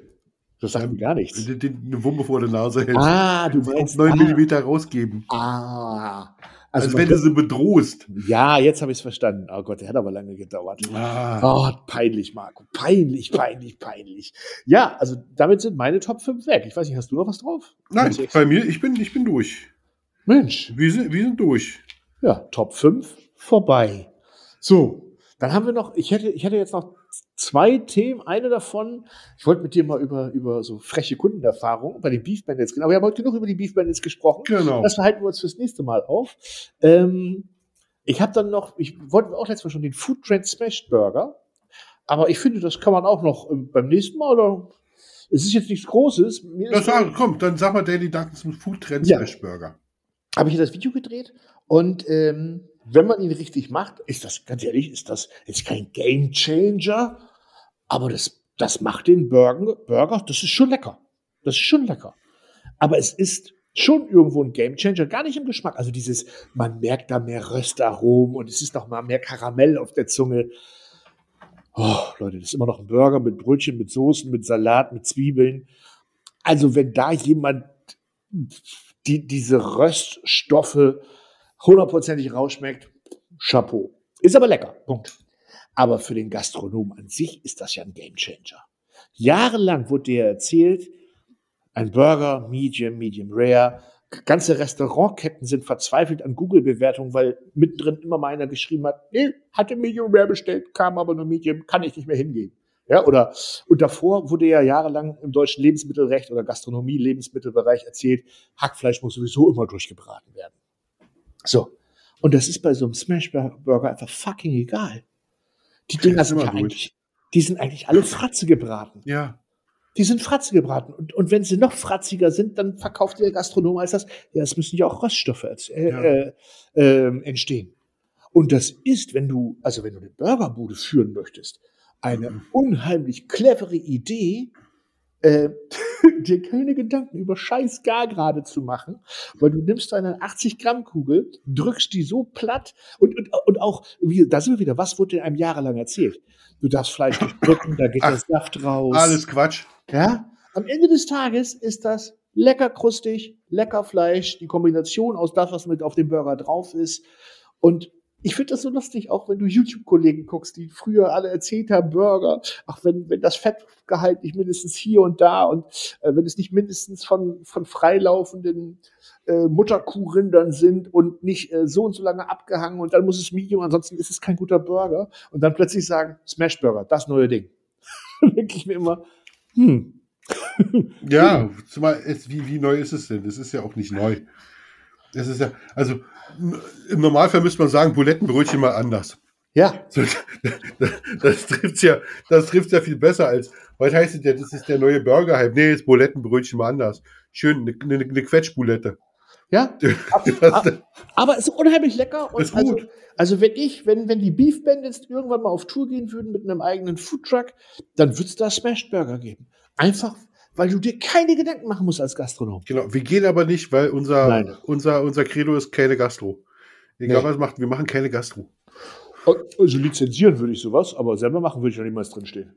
Das sagt mir gar nichts. Den, den, eine Wumme vor der Nase hält. Ah, du auf meinst 9 ah, mm rausgeben. ah. Also, Also, wenn du sie bedrohst. ja, jetzt habe ich es verstanden. Oh Gott, der hat aber lange gedauert. Ah. Oh, peinlich, Marco. Peinlich, peinlich, peinlich. Ja, also damit sind meine Top 5 weg. Ich weiß nicht, hast du noch was drauf? Nein, bei mir, ich bin, ich bin durch. Mensch. Wir sind, wir sind durch. Ja, Top 5 vorbei. So, dann haben wir noch, ich hätte, ich hätte jetzt noch zwei Themen. Eine davon, ich wollte mit dir mal über, über so freche Kundenerfahrungen bei den Beef Bandits reden, aber wir haben heute genug über die Beef Bandits gesprochen. Genau. Das verhalten wir uns fürs nächste Mal auf. Ähm, ich habe dann noch, ich wollte auch letztes Mal schon den Food Trend Smash Burger, aber ich finde, das kann man auch noch ähm, beim nächsten Mal oder es ist jetzt nichts Großes. Mir Das ist- komm, dann sag mal Daily Dunkins mit Food Trend. Smash Burger. Habe ich das Video gedreht und ähm, wenn man ihn richtig macht, ist das, ganz ehrlich, ist das jetzt kein Game Changer, aber das, das macht den Burger, Burger, das ist schon lecker. Das ist schon lecker. Aber es ist schon irgendwo ein Game Changer, gar nicht im Geschmack. Also dieses, man merkt da mehr Röstaromen und es ist noch mal mehr Karamell auf der Zunge. Oh, Leute, das ist immer noch ein Burger mit Brötchen, mit Soßen, mit Salat, mit Zwiebeln. Also wenn da jemand die, diese Röststoffe hundertprozentig rausschmeckt, Chapeau. Ist aber lecker. Punkt. Aber für den Gastronom an sich ist das ja ein Gamechanger. Jahrelang wurde dir erzählt, ein Burger, Medium, Medium Rare. Ganze Restaurantketten sind verzweifelt an Google-Bewertungen, weil mittendrin immer mal einer geschrieben hat, nee, hatte Medium Rare bestellt, kam aber nur Medium, kann ich nicht mehr hingehen. Ja, oder, und davor wurde ja jahrelang im deutschen Lebensmittelrecht oder Gastronomie, Lebensmittelbereich erzählt, Hackfleisch muss sowieso immer durchgebraten werden. So. Und das ist bei so einem Smash-Burger einfach fucking egal. Die Dinger sind ja eigentlich, die sind eigentlich alle Fratze gebraten. Ja. Die sind Fratze gebraten. Und, und wenn sie noch fratziger sind, dann verkauft der Gastronom als das, ja, es müssen ja auch Röststoffe äh, Ja. äh, ähm, entstehen. Und das ist, wenn du, also wenn du eine Burgerbude führen möchtest, eine Mhm. unheimlich clevere Idee, äh, dir keine Gedanken über scheiß gar gerade zu machen, weil du nimmst eine 80 Gramm Kugel, drückst die so platt und, und, und auch, wie, da sind wir wieder, was wurde in einem jahrelang erzählt? Du darfst Fleisch nicht drücken, da geht Ach, der Saft raus. Alles Quatsch. Ja? Am Ende des Tages ist das lecker krustig, lecker Fleisch, die Kombination aus das, was mit auf dem Burger drauf ist. Und ich finde das so lustig, auch wenn du YouTube-Kollegen guckst, die früher alle erzählt haben, Burger, ach, wenn, wenn das Fettgehalt nicht mindestens hier und da und äh, wenn es nicht mindestens von, von freilaufenden äh, Mutterkuhrindern sind und nicht äh, so und so lange abgehangen und dann muss es Medium, ansonsten ist es kein guter Burger. Und dann plötzlich sagen, Smash Burger, das neue Ding. denke ich mir immer, hm. Ja, zumal es, wie, wie neu ist es denn? Das ist ja auch nicht neu. Das ist ja, also im Normalfall müsste man sagen, Bulettenbrötchen mal anders. Ja. Das, das trifft ja, das trifft ja viel besser als, was heißt denn, das ist der neue Burger-Hype. Nee, das Bulettenbrötchen mal anders. Schön, eine, eine, eine Quetschbulette. Ja, aber es ist unheimlich lecker. Und Ist also, gut. also wenn ich, wenn, wenn die Beef Bandits irgendwann mal auf Tour gehen würden mit einem eigenen Foodtruck, dann würde es da Smashed Burger geben. Einfach, weil du dir keine Gedanken machen musst als Gastronom. Genau, wir gehen aber nicht, weil unser, Nein. unser, unser Credo ist keine Gastro. Egal Nee. was macht, wir machen keine Gastro. Also lizenzieren würde ich sowas, aber selber machen würde ich ja niemals drinstehen.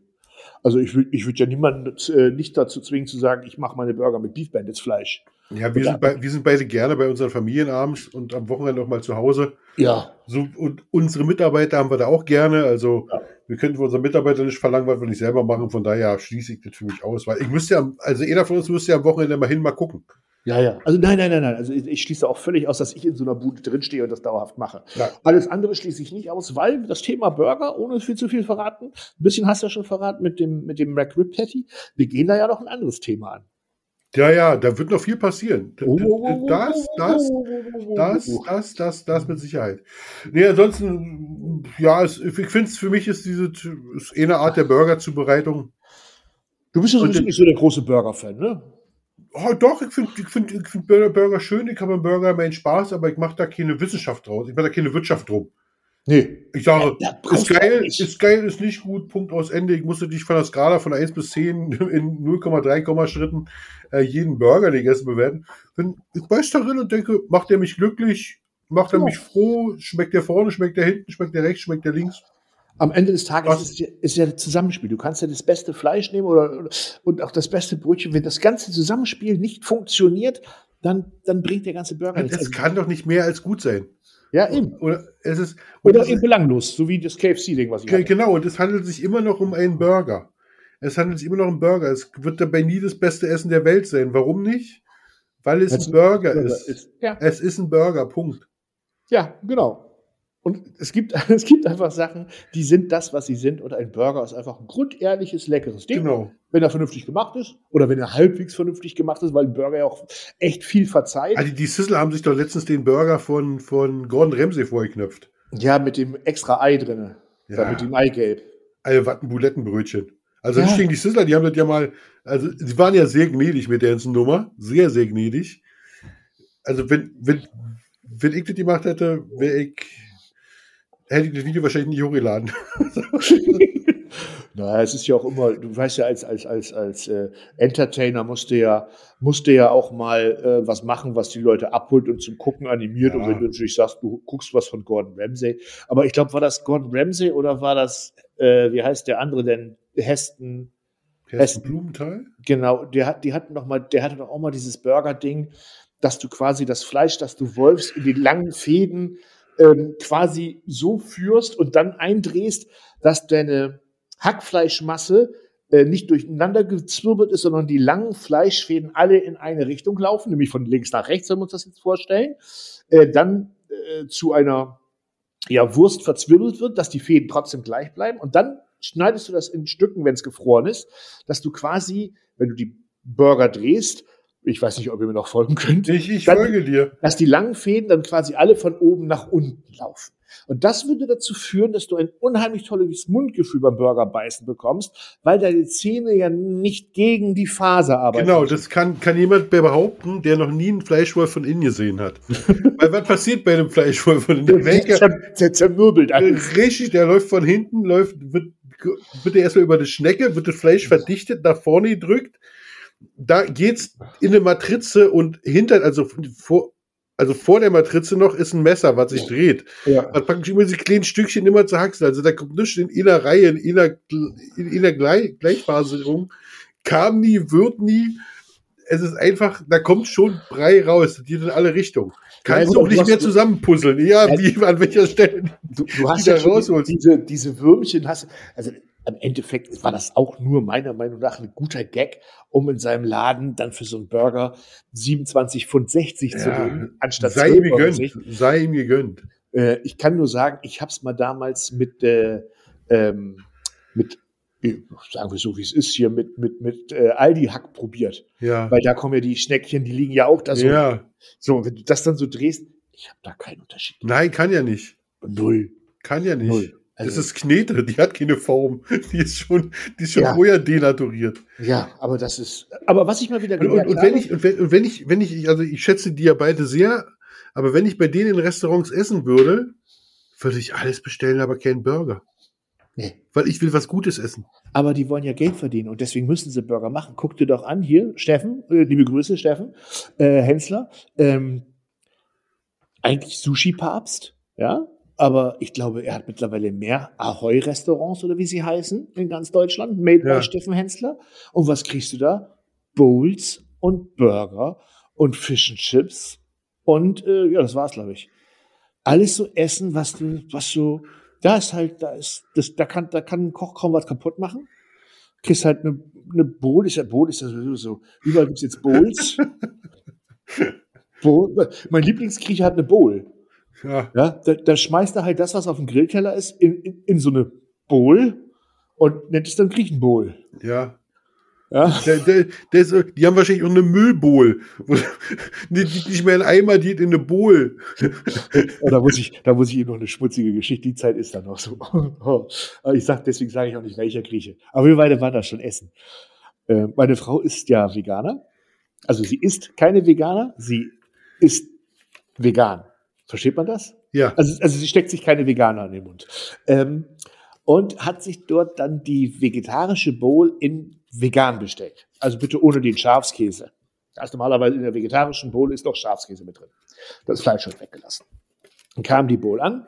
Also ich würde ich würd ja niemanden äh, nicht dazu zwingen zu sagen, ich mache meine Burger mit Beef Bandits Fleisch. Ja, wir sind, bei, wir sind beide gerne bei unseren Familien abends und am Wochenende auch mal zu Hause. Ja. So, und unsere Mitarbeiter haben wir da auch gerne. Also Ja. Wir können von unseren Mitarbeitern nicht verlangen, was wir nicht selber machen. Von daher schließe ich das für mich aus. Weil ich müsste ja, also jeder von uns müsste ja am Wochenende mal hin, mal gucken. Ja, ja. Also nein, nein, nein, nein. Also ich, ich schließe auch völlig aus, dass ich in so einer Bude drinstehe und das dauerhaft mache. Ja. Alles andere schließe ich nicht aus, weil das Thema Burger, ohne viel zu viel verraten, ein bisschen hast du ja schon verraten mit dem, mit dem Mac Rib Patty. Wir gehen da ja noch ein anderes Thema an. Ja, ja, da wird noch viel passieren. Das, das, das, das, Oh. das, das, das mit Sicherheit. Nee, ansonsten, ja, es, ich finde es für mich ist diese ist eh eine Art der Burgerzubereitung. Du bist ja den- nicht so der große Burger-Fan, ne? Oh, doch, ich finde ich find, ich find Burger, Burger schön, ich habe einen Burger meinen Spaß, aber ich mache da keine Wissenschaft draus. Ich mache da keine Wirtschaft drum. Nee. Ich sage, Ja, ist geil, ist geil, ist nicht gut, Punkt aus Ende. Ich musste dich von der Skala von 1 bis 10 in 0,3 Komma-Schritten äh, jeden Burger, den ich esse, bewerten. Bin, ich beiß darin und denke, macht er mich glücklich, macht er Ja. mich froh, schmeckt der vorne, schmeckt der hinten, schmeckt der rechts, schmeckt der links. Am Ende des Tages ist, es ja- ist ja das Zusammenspiel. Du kannst ja das beste Fleisch nehmen oder, und auch das beste Brötchen. Wenn das ganze Zusammenspiel nicht funktioniert, dann, dann bringt der ganze Burger nichts. Es Also, kann doch nicht mehr als gut sein. Ja, eben. Oder es ist, Oder eben belanglos, so wie das KFC-Ding, was ich hatte. Genau, und es handelt sich immer noch um einen Burger. Es handelt sich immer noch um Burger. Es wird dabei nie das beste Essen der Welt sein. Warum nicht? Weil es Weil's ein Burger Burger ist. ist. Ja. Es ist ein Burger, Punkt. Ja, genau. Und es gibt, es gibt einfach Sachen, die sind das, was sie sind. Und ein Burger ist einfach ein grundehrliches, leckeres Ding. Genau. Wenn er vernünftig gemacht ist. Oder wenn er halbwegs vernünftig gemacht ist, weil ein Burger ja auch echt viel verzeiht. Also die Sizzle haben sich doch letztens den Burger von, von Gordon Ramsay vorgeknöpft. ja, mit dem extra Ei drin. Ja. Ja. Mit dem Eigelb. Also was ein Bulettenbrötchen. Also Ja. nicht gegen die Sizzler, die haben das ja mal, also sie waren ja sehr gnädig mit der ganzen Nummer. Sehr, sehr gnädig. Also wenn, wenn, wenn ich das gemacht hätte, wäre ich, hätte ich das Video wahrscheinlich nicht hochgeladen. Na, es ist ja auch immer, du weißt ja, als, als, als, als äh, Entertainer musst du ja, musst du ja auch mal äh, was machen, was die Leute abholt und zum Gucken animiert. Ja. Und wenn du natürlich sagst, du guckst was von Gordon Ramsay. Aber ich glaube, war das Gordon Ramsay oder war das, äh, wie heißt der andere denn? Heston, Hessen Blumenthal? Genau, der hat, die hatten noch mal, der hatte doch auch mal dieses Burger-Ding, dass du quasi das Fleisch, das du wolfst, in die langen Fäden ähm, quasi so führst und dann eindrehst, dass deine Hackfleischmasse äh, nicht durcheinander gezwirbelt ist, sondern die langen Fleischfäden alle in eine Richtung laufen, nämlich von links nach rechts, wenn wir uns das jetzt vorstellen, äh, dann äh, zu einer ja, Wurst verzwirbelt wird, dass die Fäden trotzdem gleich bleiben. Und dann schneidest du das in Stücken, wenn es gefroren ist, dass du quasi, wenn du die Burger drehst, ich weiß nicht, ob ihr mir noch folgen könnt, Ich, ich Dann- folge dir. dass die langen Fäden dann quasi alle von oben nach unten laufen. Und das würde dazu führen, dass du ein unheimlich tolles Mundgefühl beim Burger beißen bekommst, weil deine Zähne ja nicht gegen die Faser arbeiten. Genau, das kann, kann jemand behaupten, der noch nie einen Fleischwolf von innen gesehen hat. Weil was passiert bei einem Fleischwolf von innen? Der, zermürbelt alles. richtig, der läuft von hinten, läuft, wird, wird er erstmal über die Schnecke, wird das Fleisch verdichtet, nach vorne gedrückt. Da geht's in eine Matrize und hinter, also vor, also vor der Matrize noch ist ein Messer, was sich dreht. Ja. Man praktisch immer diese kleinen Stückchen immer zu haxen. Also da kommt nichts in einer Reihe, in einer, in einer Gleich. Kam nie, wird nie. Es ist einfach, da kommt schon Brei raus. Das geht in alle Richtungen. Kannst Ja, du auch nicht mehr zusammenpuzzeln. Ja, Ja. wie, an welcher Stelle? Du, du hast die ja rausholst. diese, diese Würmchen, hast, also im Endeffekt war das auch nur meiner Meinung nach ein guter Gag, um in seinem Laden dann für so einen Burger 27,60 Pfund zu Ja, nehmen, anstatt sei ihm 12,60 gegönnt. Sei ihm gegönnt. Äh, ich kann nur sagen, ich habe es mal damals mit, äh, ähm, mit äh, sagen wir so, wie es ist hier, mit, mit, mit äh, Aldi-Hack probiert. Ja. Weil da kommen ja die Schneckchen, die liegen ja auch da so. ja. So, wenn du das dann so drehst, ich habe da keinen Unterschied. Nein, kann ja nicht. Null. Kann ja nicht. Null. Das Also- ist Knete, die hat keine Form. Die ist schon, die ist schon Ja. vorher denaturiert. Ja, aber das ist. Aber was ich mal wieder Und, und, und wenn habe- ich, und wenn, und wenn ich, wenn ich, also ich schätze die ja beide sehr, aber wenn ich bei denen in Restaurants essen würde, würde ich alles bestellen, aber keinen Burger. Nee. Weil ich will was Gutes essen. Aber die wollen ja Geld verdienen und deswegen müssen sie Burger machen. Guck dir doch an, hier, Steffen, äh, liebe Grüße, Steffen, äh, Hensler, ähm, eigentlich Sushi-Papst, ja, aber ich glaube, er hat mittlerweile mehr Ahoi-Restaurants oder wie sie heißen in ganz Deutschland, made Ja. by Steffen Hensler. Und was kriegst du da? Bowls und Burger und Fish and Chips und äh, ja, das war's, glaube ich. Alles so Essen, was du, was so, da ist halt, da ist, das, da kann, da kann ein Koch kaum was kaputt machen. Kriegst halt eine, eine Bowl, ist ja Bowl, ist ja sowieso so, überall gibt's jetzt Bowls. Bowl, mein Lieblingsgrieche hat eine Bowl. Ja. Ja, da, da schmeißt er halt das, was auf dem Grillteller ist, in, in, in so eine Bowl und nennt es dann Griechenbowl. Ja. Ja, Der, der, der ist, die haben wahrscheinlich auch eine Müllbowl. Die liegt nicht mehr in Eimer, die in eine Bowl. Oh, da muss ich, da muss ich Ihnen noch eine schmutzige Geschichte. Die Zeit ist dann noch so. Ich sag, deswegen sage ich auch nicht welcher Grieche. Aber wir beide waren da schon essen. Äh, meine Frau ist ja Veganer. Also sie ist keine Veganer, sie ist vegan. Versteht man das? Ja. Also, also sie steckt sich keine Veganer in den Mund. Ähm, und hat sich dort dann die vegetarische Bowl in vegan bestellt. Also bitte ohne den Schafskäse. Da ist normalerweise in der vegetarischen Bowl ist doch Schafskäse mit drin. Das Fleisch wird weggelassen. Dann kam die Bowl an,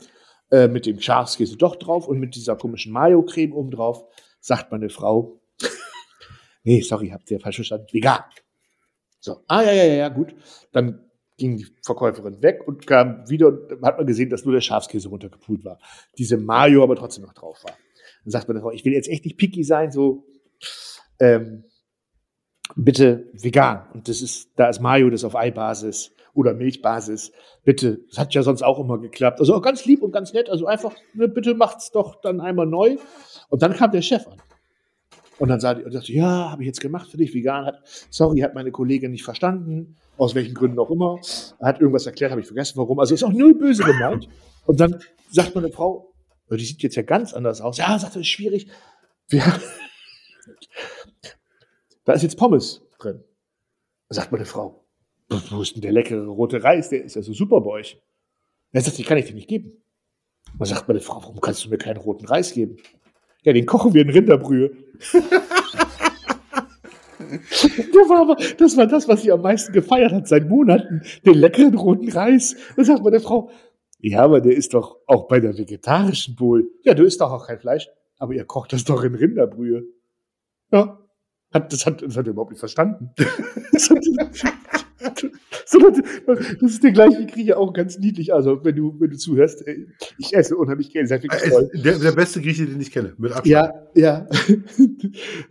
äh, mit dem Schafskäse doch drauf und mit dieser komischen Mayo-Creme oben drauf, sagt meine Frau, nee, sorry, habt ihr falsch verstanden, vegan. So, ah, ja, ja, ja, ja, gut. Dann ging die Verkäuferin weg und kam wieder und hat man gesehen, dass nur der Schafskäse runtergepult war. Diese Mayo aber trotzdem noch drauf war. Dann sagt meine Frau, ich will jetzt echt nicht picky sein, so, ähm, bitte vegan. Und das ist, da ist Mayo, das auf Eibasis oder Milchbasis. Bitte, das hat ja sonst auch immer geklappt. Also auch ganz lieb und ganz nett. Also einfach, ne, bitte macht's doch dann einmal neu. Und dann kam der Chef an. Und dann sagte, und sagte ja, habe ich jetzt gemacht für dich, vegan. Hat, sorry, hat meine Kollegin nicht verstanden, aus welchen Gründen auch immer. Hat irgendwas erklärt, habe ich vergessen, warum. Also ist auch null böse gemeint. Und dann sagt meine Frau, ja, die sieht jetzt ja ganz anders aus. Ja, sagt er, ist schwierig. Wir, da ist jetzt Pommes drin. Sagt meine Frau, wo ist denn der leckere rote Reis? Der ist ja so super bei euch. Er sagt, die kann ich dir nicht geben. Dann sagt meine Frau, warum kannst du mir keinen roten Reis geben? Ja, den kochen wir in Rinderbrühe. Das war, aber, das war das, was sie am meisten gefeiert hat seit Monaten. Den leckeren roten Reis. Dann sagt meine Frau, ja, aber der ist doch auch bei der vegetarischen Bowl. Ja, du isst doch auch kein Fleisch. Aber ihr kocht das doch in Rinderbrühe. Ja. Hat, das, hat, das hat er überhaupt nicht verstanden. Das, ist der gleiche Grieche auch ganz niedlich. Also, wenn du, wenn du zuhörst, ich esse unheimlich gerne. Wirklich toll. Der, der beste Grieche, den ich kenne, mit Abstand. Ja, ja.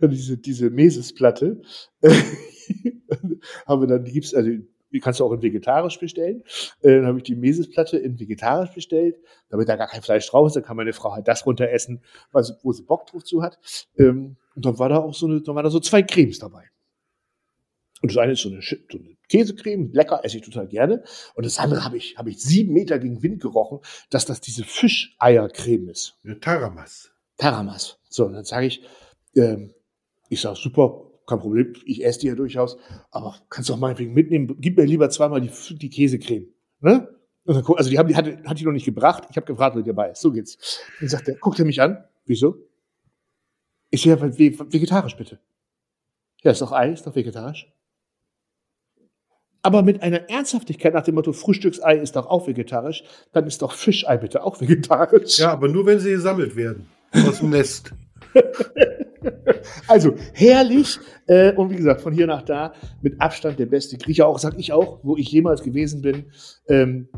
Diese, diese Meses-Platte haben wir dann, die gibt's, also die kannst du auch in vegetarisch bestellen. Äh, dann habe ich die Meses-Platte in vegetarisch bestellt, damit da gar kein Fleisch drauf ist. Dann kann meine Frau halt das runter essen, wo sie Bock drauf zu hat. Ähm, und dann war da auch so eine, dann waren da so zwei Cremes dabei. Und das eine ist so eine, so eine Käsecreme, lecker, esse ich total gerne. Und das andere habe ich, habe ich sieben Meter gegen Wind gerochen, dass das diese Fischeiercreme ist. Taramas. Taramas. So, und dann sage ich, ähm, ich sage, super, kein Problem, ich esse die ja durchaus, aber kannst du auch meinetwegen mitnehmen, gib mir lieber zweimal die, die Käsecreme. Ne? Und dann, also die, haben, die hat, hat die noch nicht gebracht, ich habe gefragt, wer dabei ist. So geht's. Dann sagt er, guckt er mich an, wieso? Ich sehe ja, ve- vegetarisch bitte. Ja, ist doch Ei, ist doch vegetarisch. Aber mit einer Ernsthaftigkeit nach dem Motto, Frühstücksei ist doch auch vegetarisch, dann ist doch Fischei bitte auch vegetarisch. Ja, aber nur wenn sie gesammelt werden. Aus dem Nest. Also herrlich äh, und wie gesagt, von hier nach da mit Abstand der beste Grieche, auch sag ich auch, wo ich jemals gewesen bin. Ähm,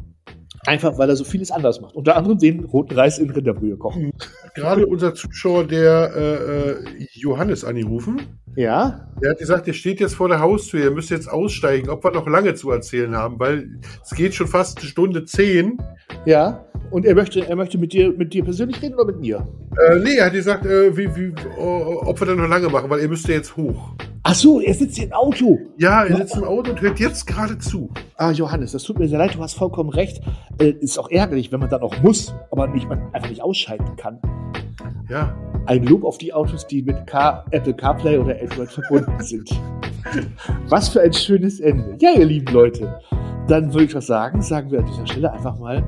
einfach weil er so vieles anders macht. Unter anderem den roten Reis in Rinderbrühe kochen. Gerade unser Zuschauer, der äh, äh, Johannes angerufen, Ja, der hat gesagt, der steht jetzt vor der Haustür, ihr müsst jetzt aussteigen, ob wir noch lange zu erzählen haben, weil es geht schon fast eine Stunde zehn. ja. Und er möchte, er möchte mit dir, mit dir persönlich reden oder mit mir? Äh, nee, er hat gesagt, äh, wie, wie, oh, ob wir dann noch lange machen, weil ihr müsst ja jetzt hoch. Ach so, er sitzt hier im Auto. Ja, er sitzt im Auto und hört jetzt gerade zu. Ah, Johannes, das tut mir sehr leid, du hast vollkommen recht. Äh, ist auch ärgerlich, wenn man dann auch muss, aber nicht, man einfach nicht ausschalten kann. Ja, Ein Lob auf die Autos, die mit Car Apple CarPlay oder Android verbunden sind. Was für ein schönes Ende. Ja, ihr lieben Leute, dann würde ich was sagen, sagen wir an dieser Stelle einfach mal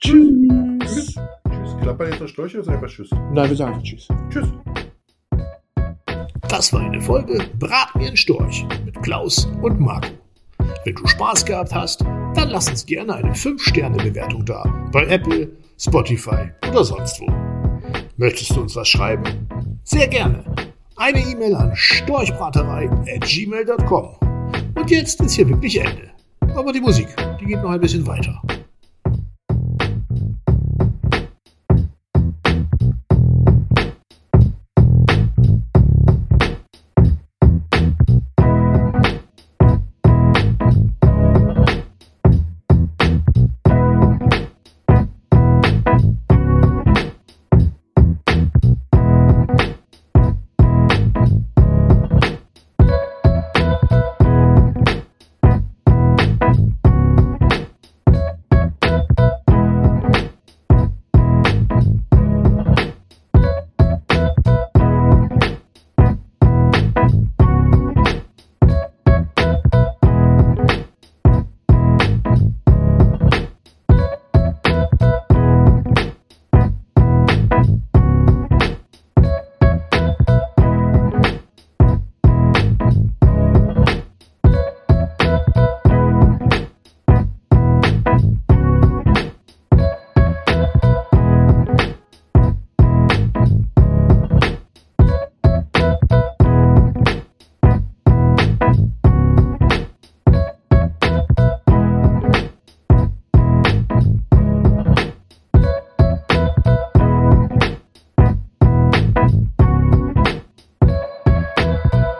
Tschüss. tschüss. Klappert jetzt noch Storch oder einfach Tschüss? Nein, wir sagen einfach Tschüss. Tschüss. Das war eine Folge Brat mir einen Storch mit Klaus und Marco. Wenn du Spaß gehabt hast, dann lass uns gerne eine 5-Sterne-Bewertung da. Bei Apple, Spotify oder sonst wo. Möchtest du uns was schreiben? Sehr gerne. Eine E-Mail an storchbraterei.gmail.com. Und jetzt ist hier wirklich Ende. Aber die Musik, die geht noch ein bisschen weiter.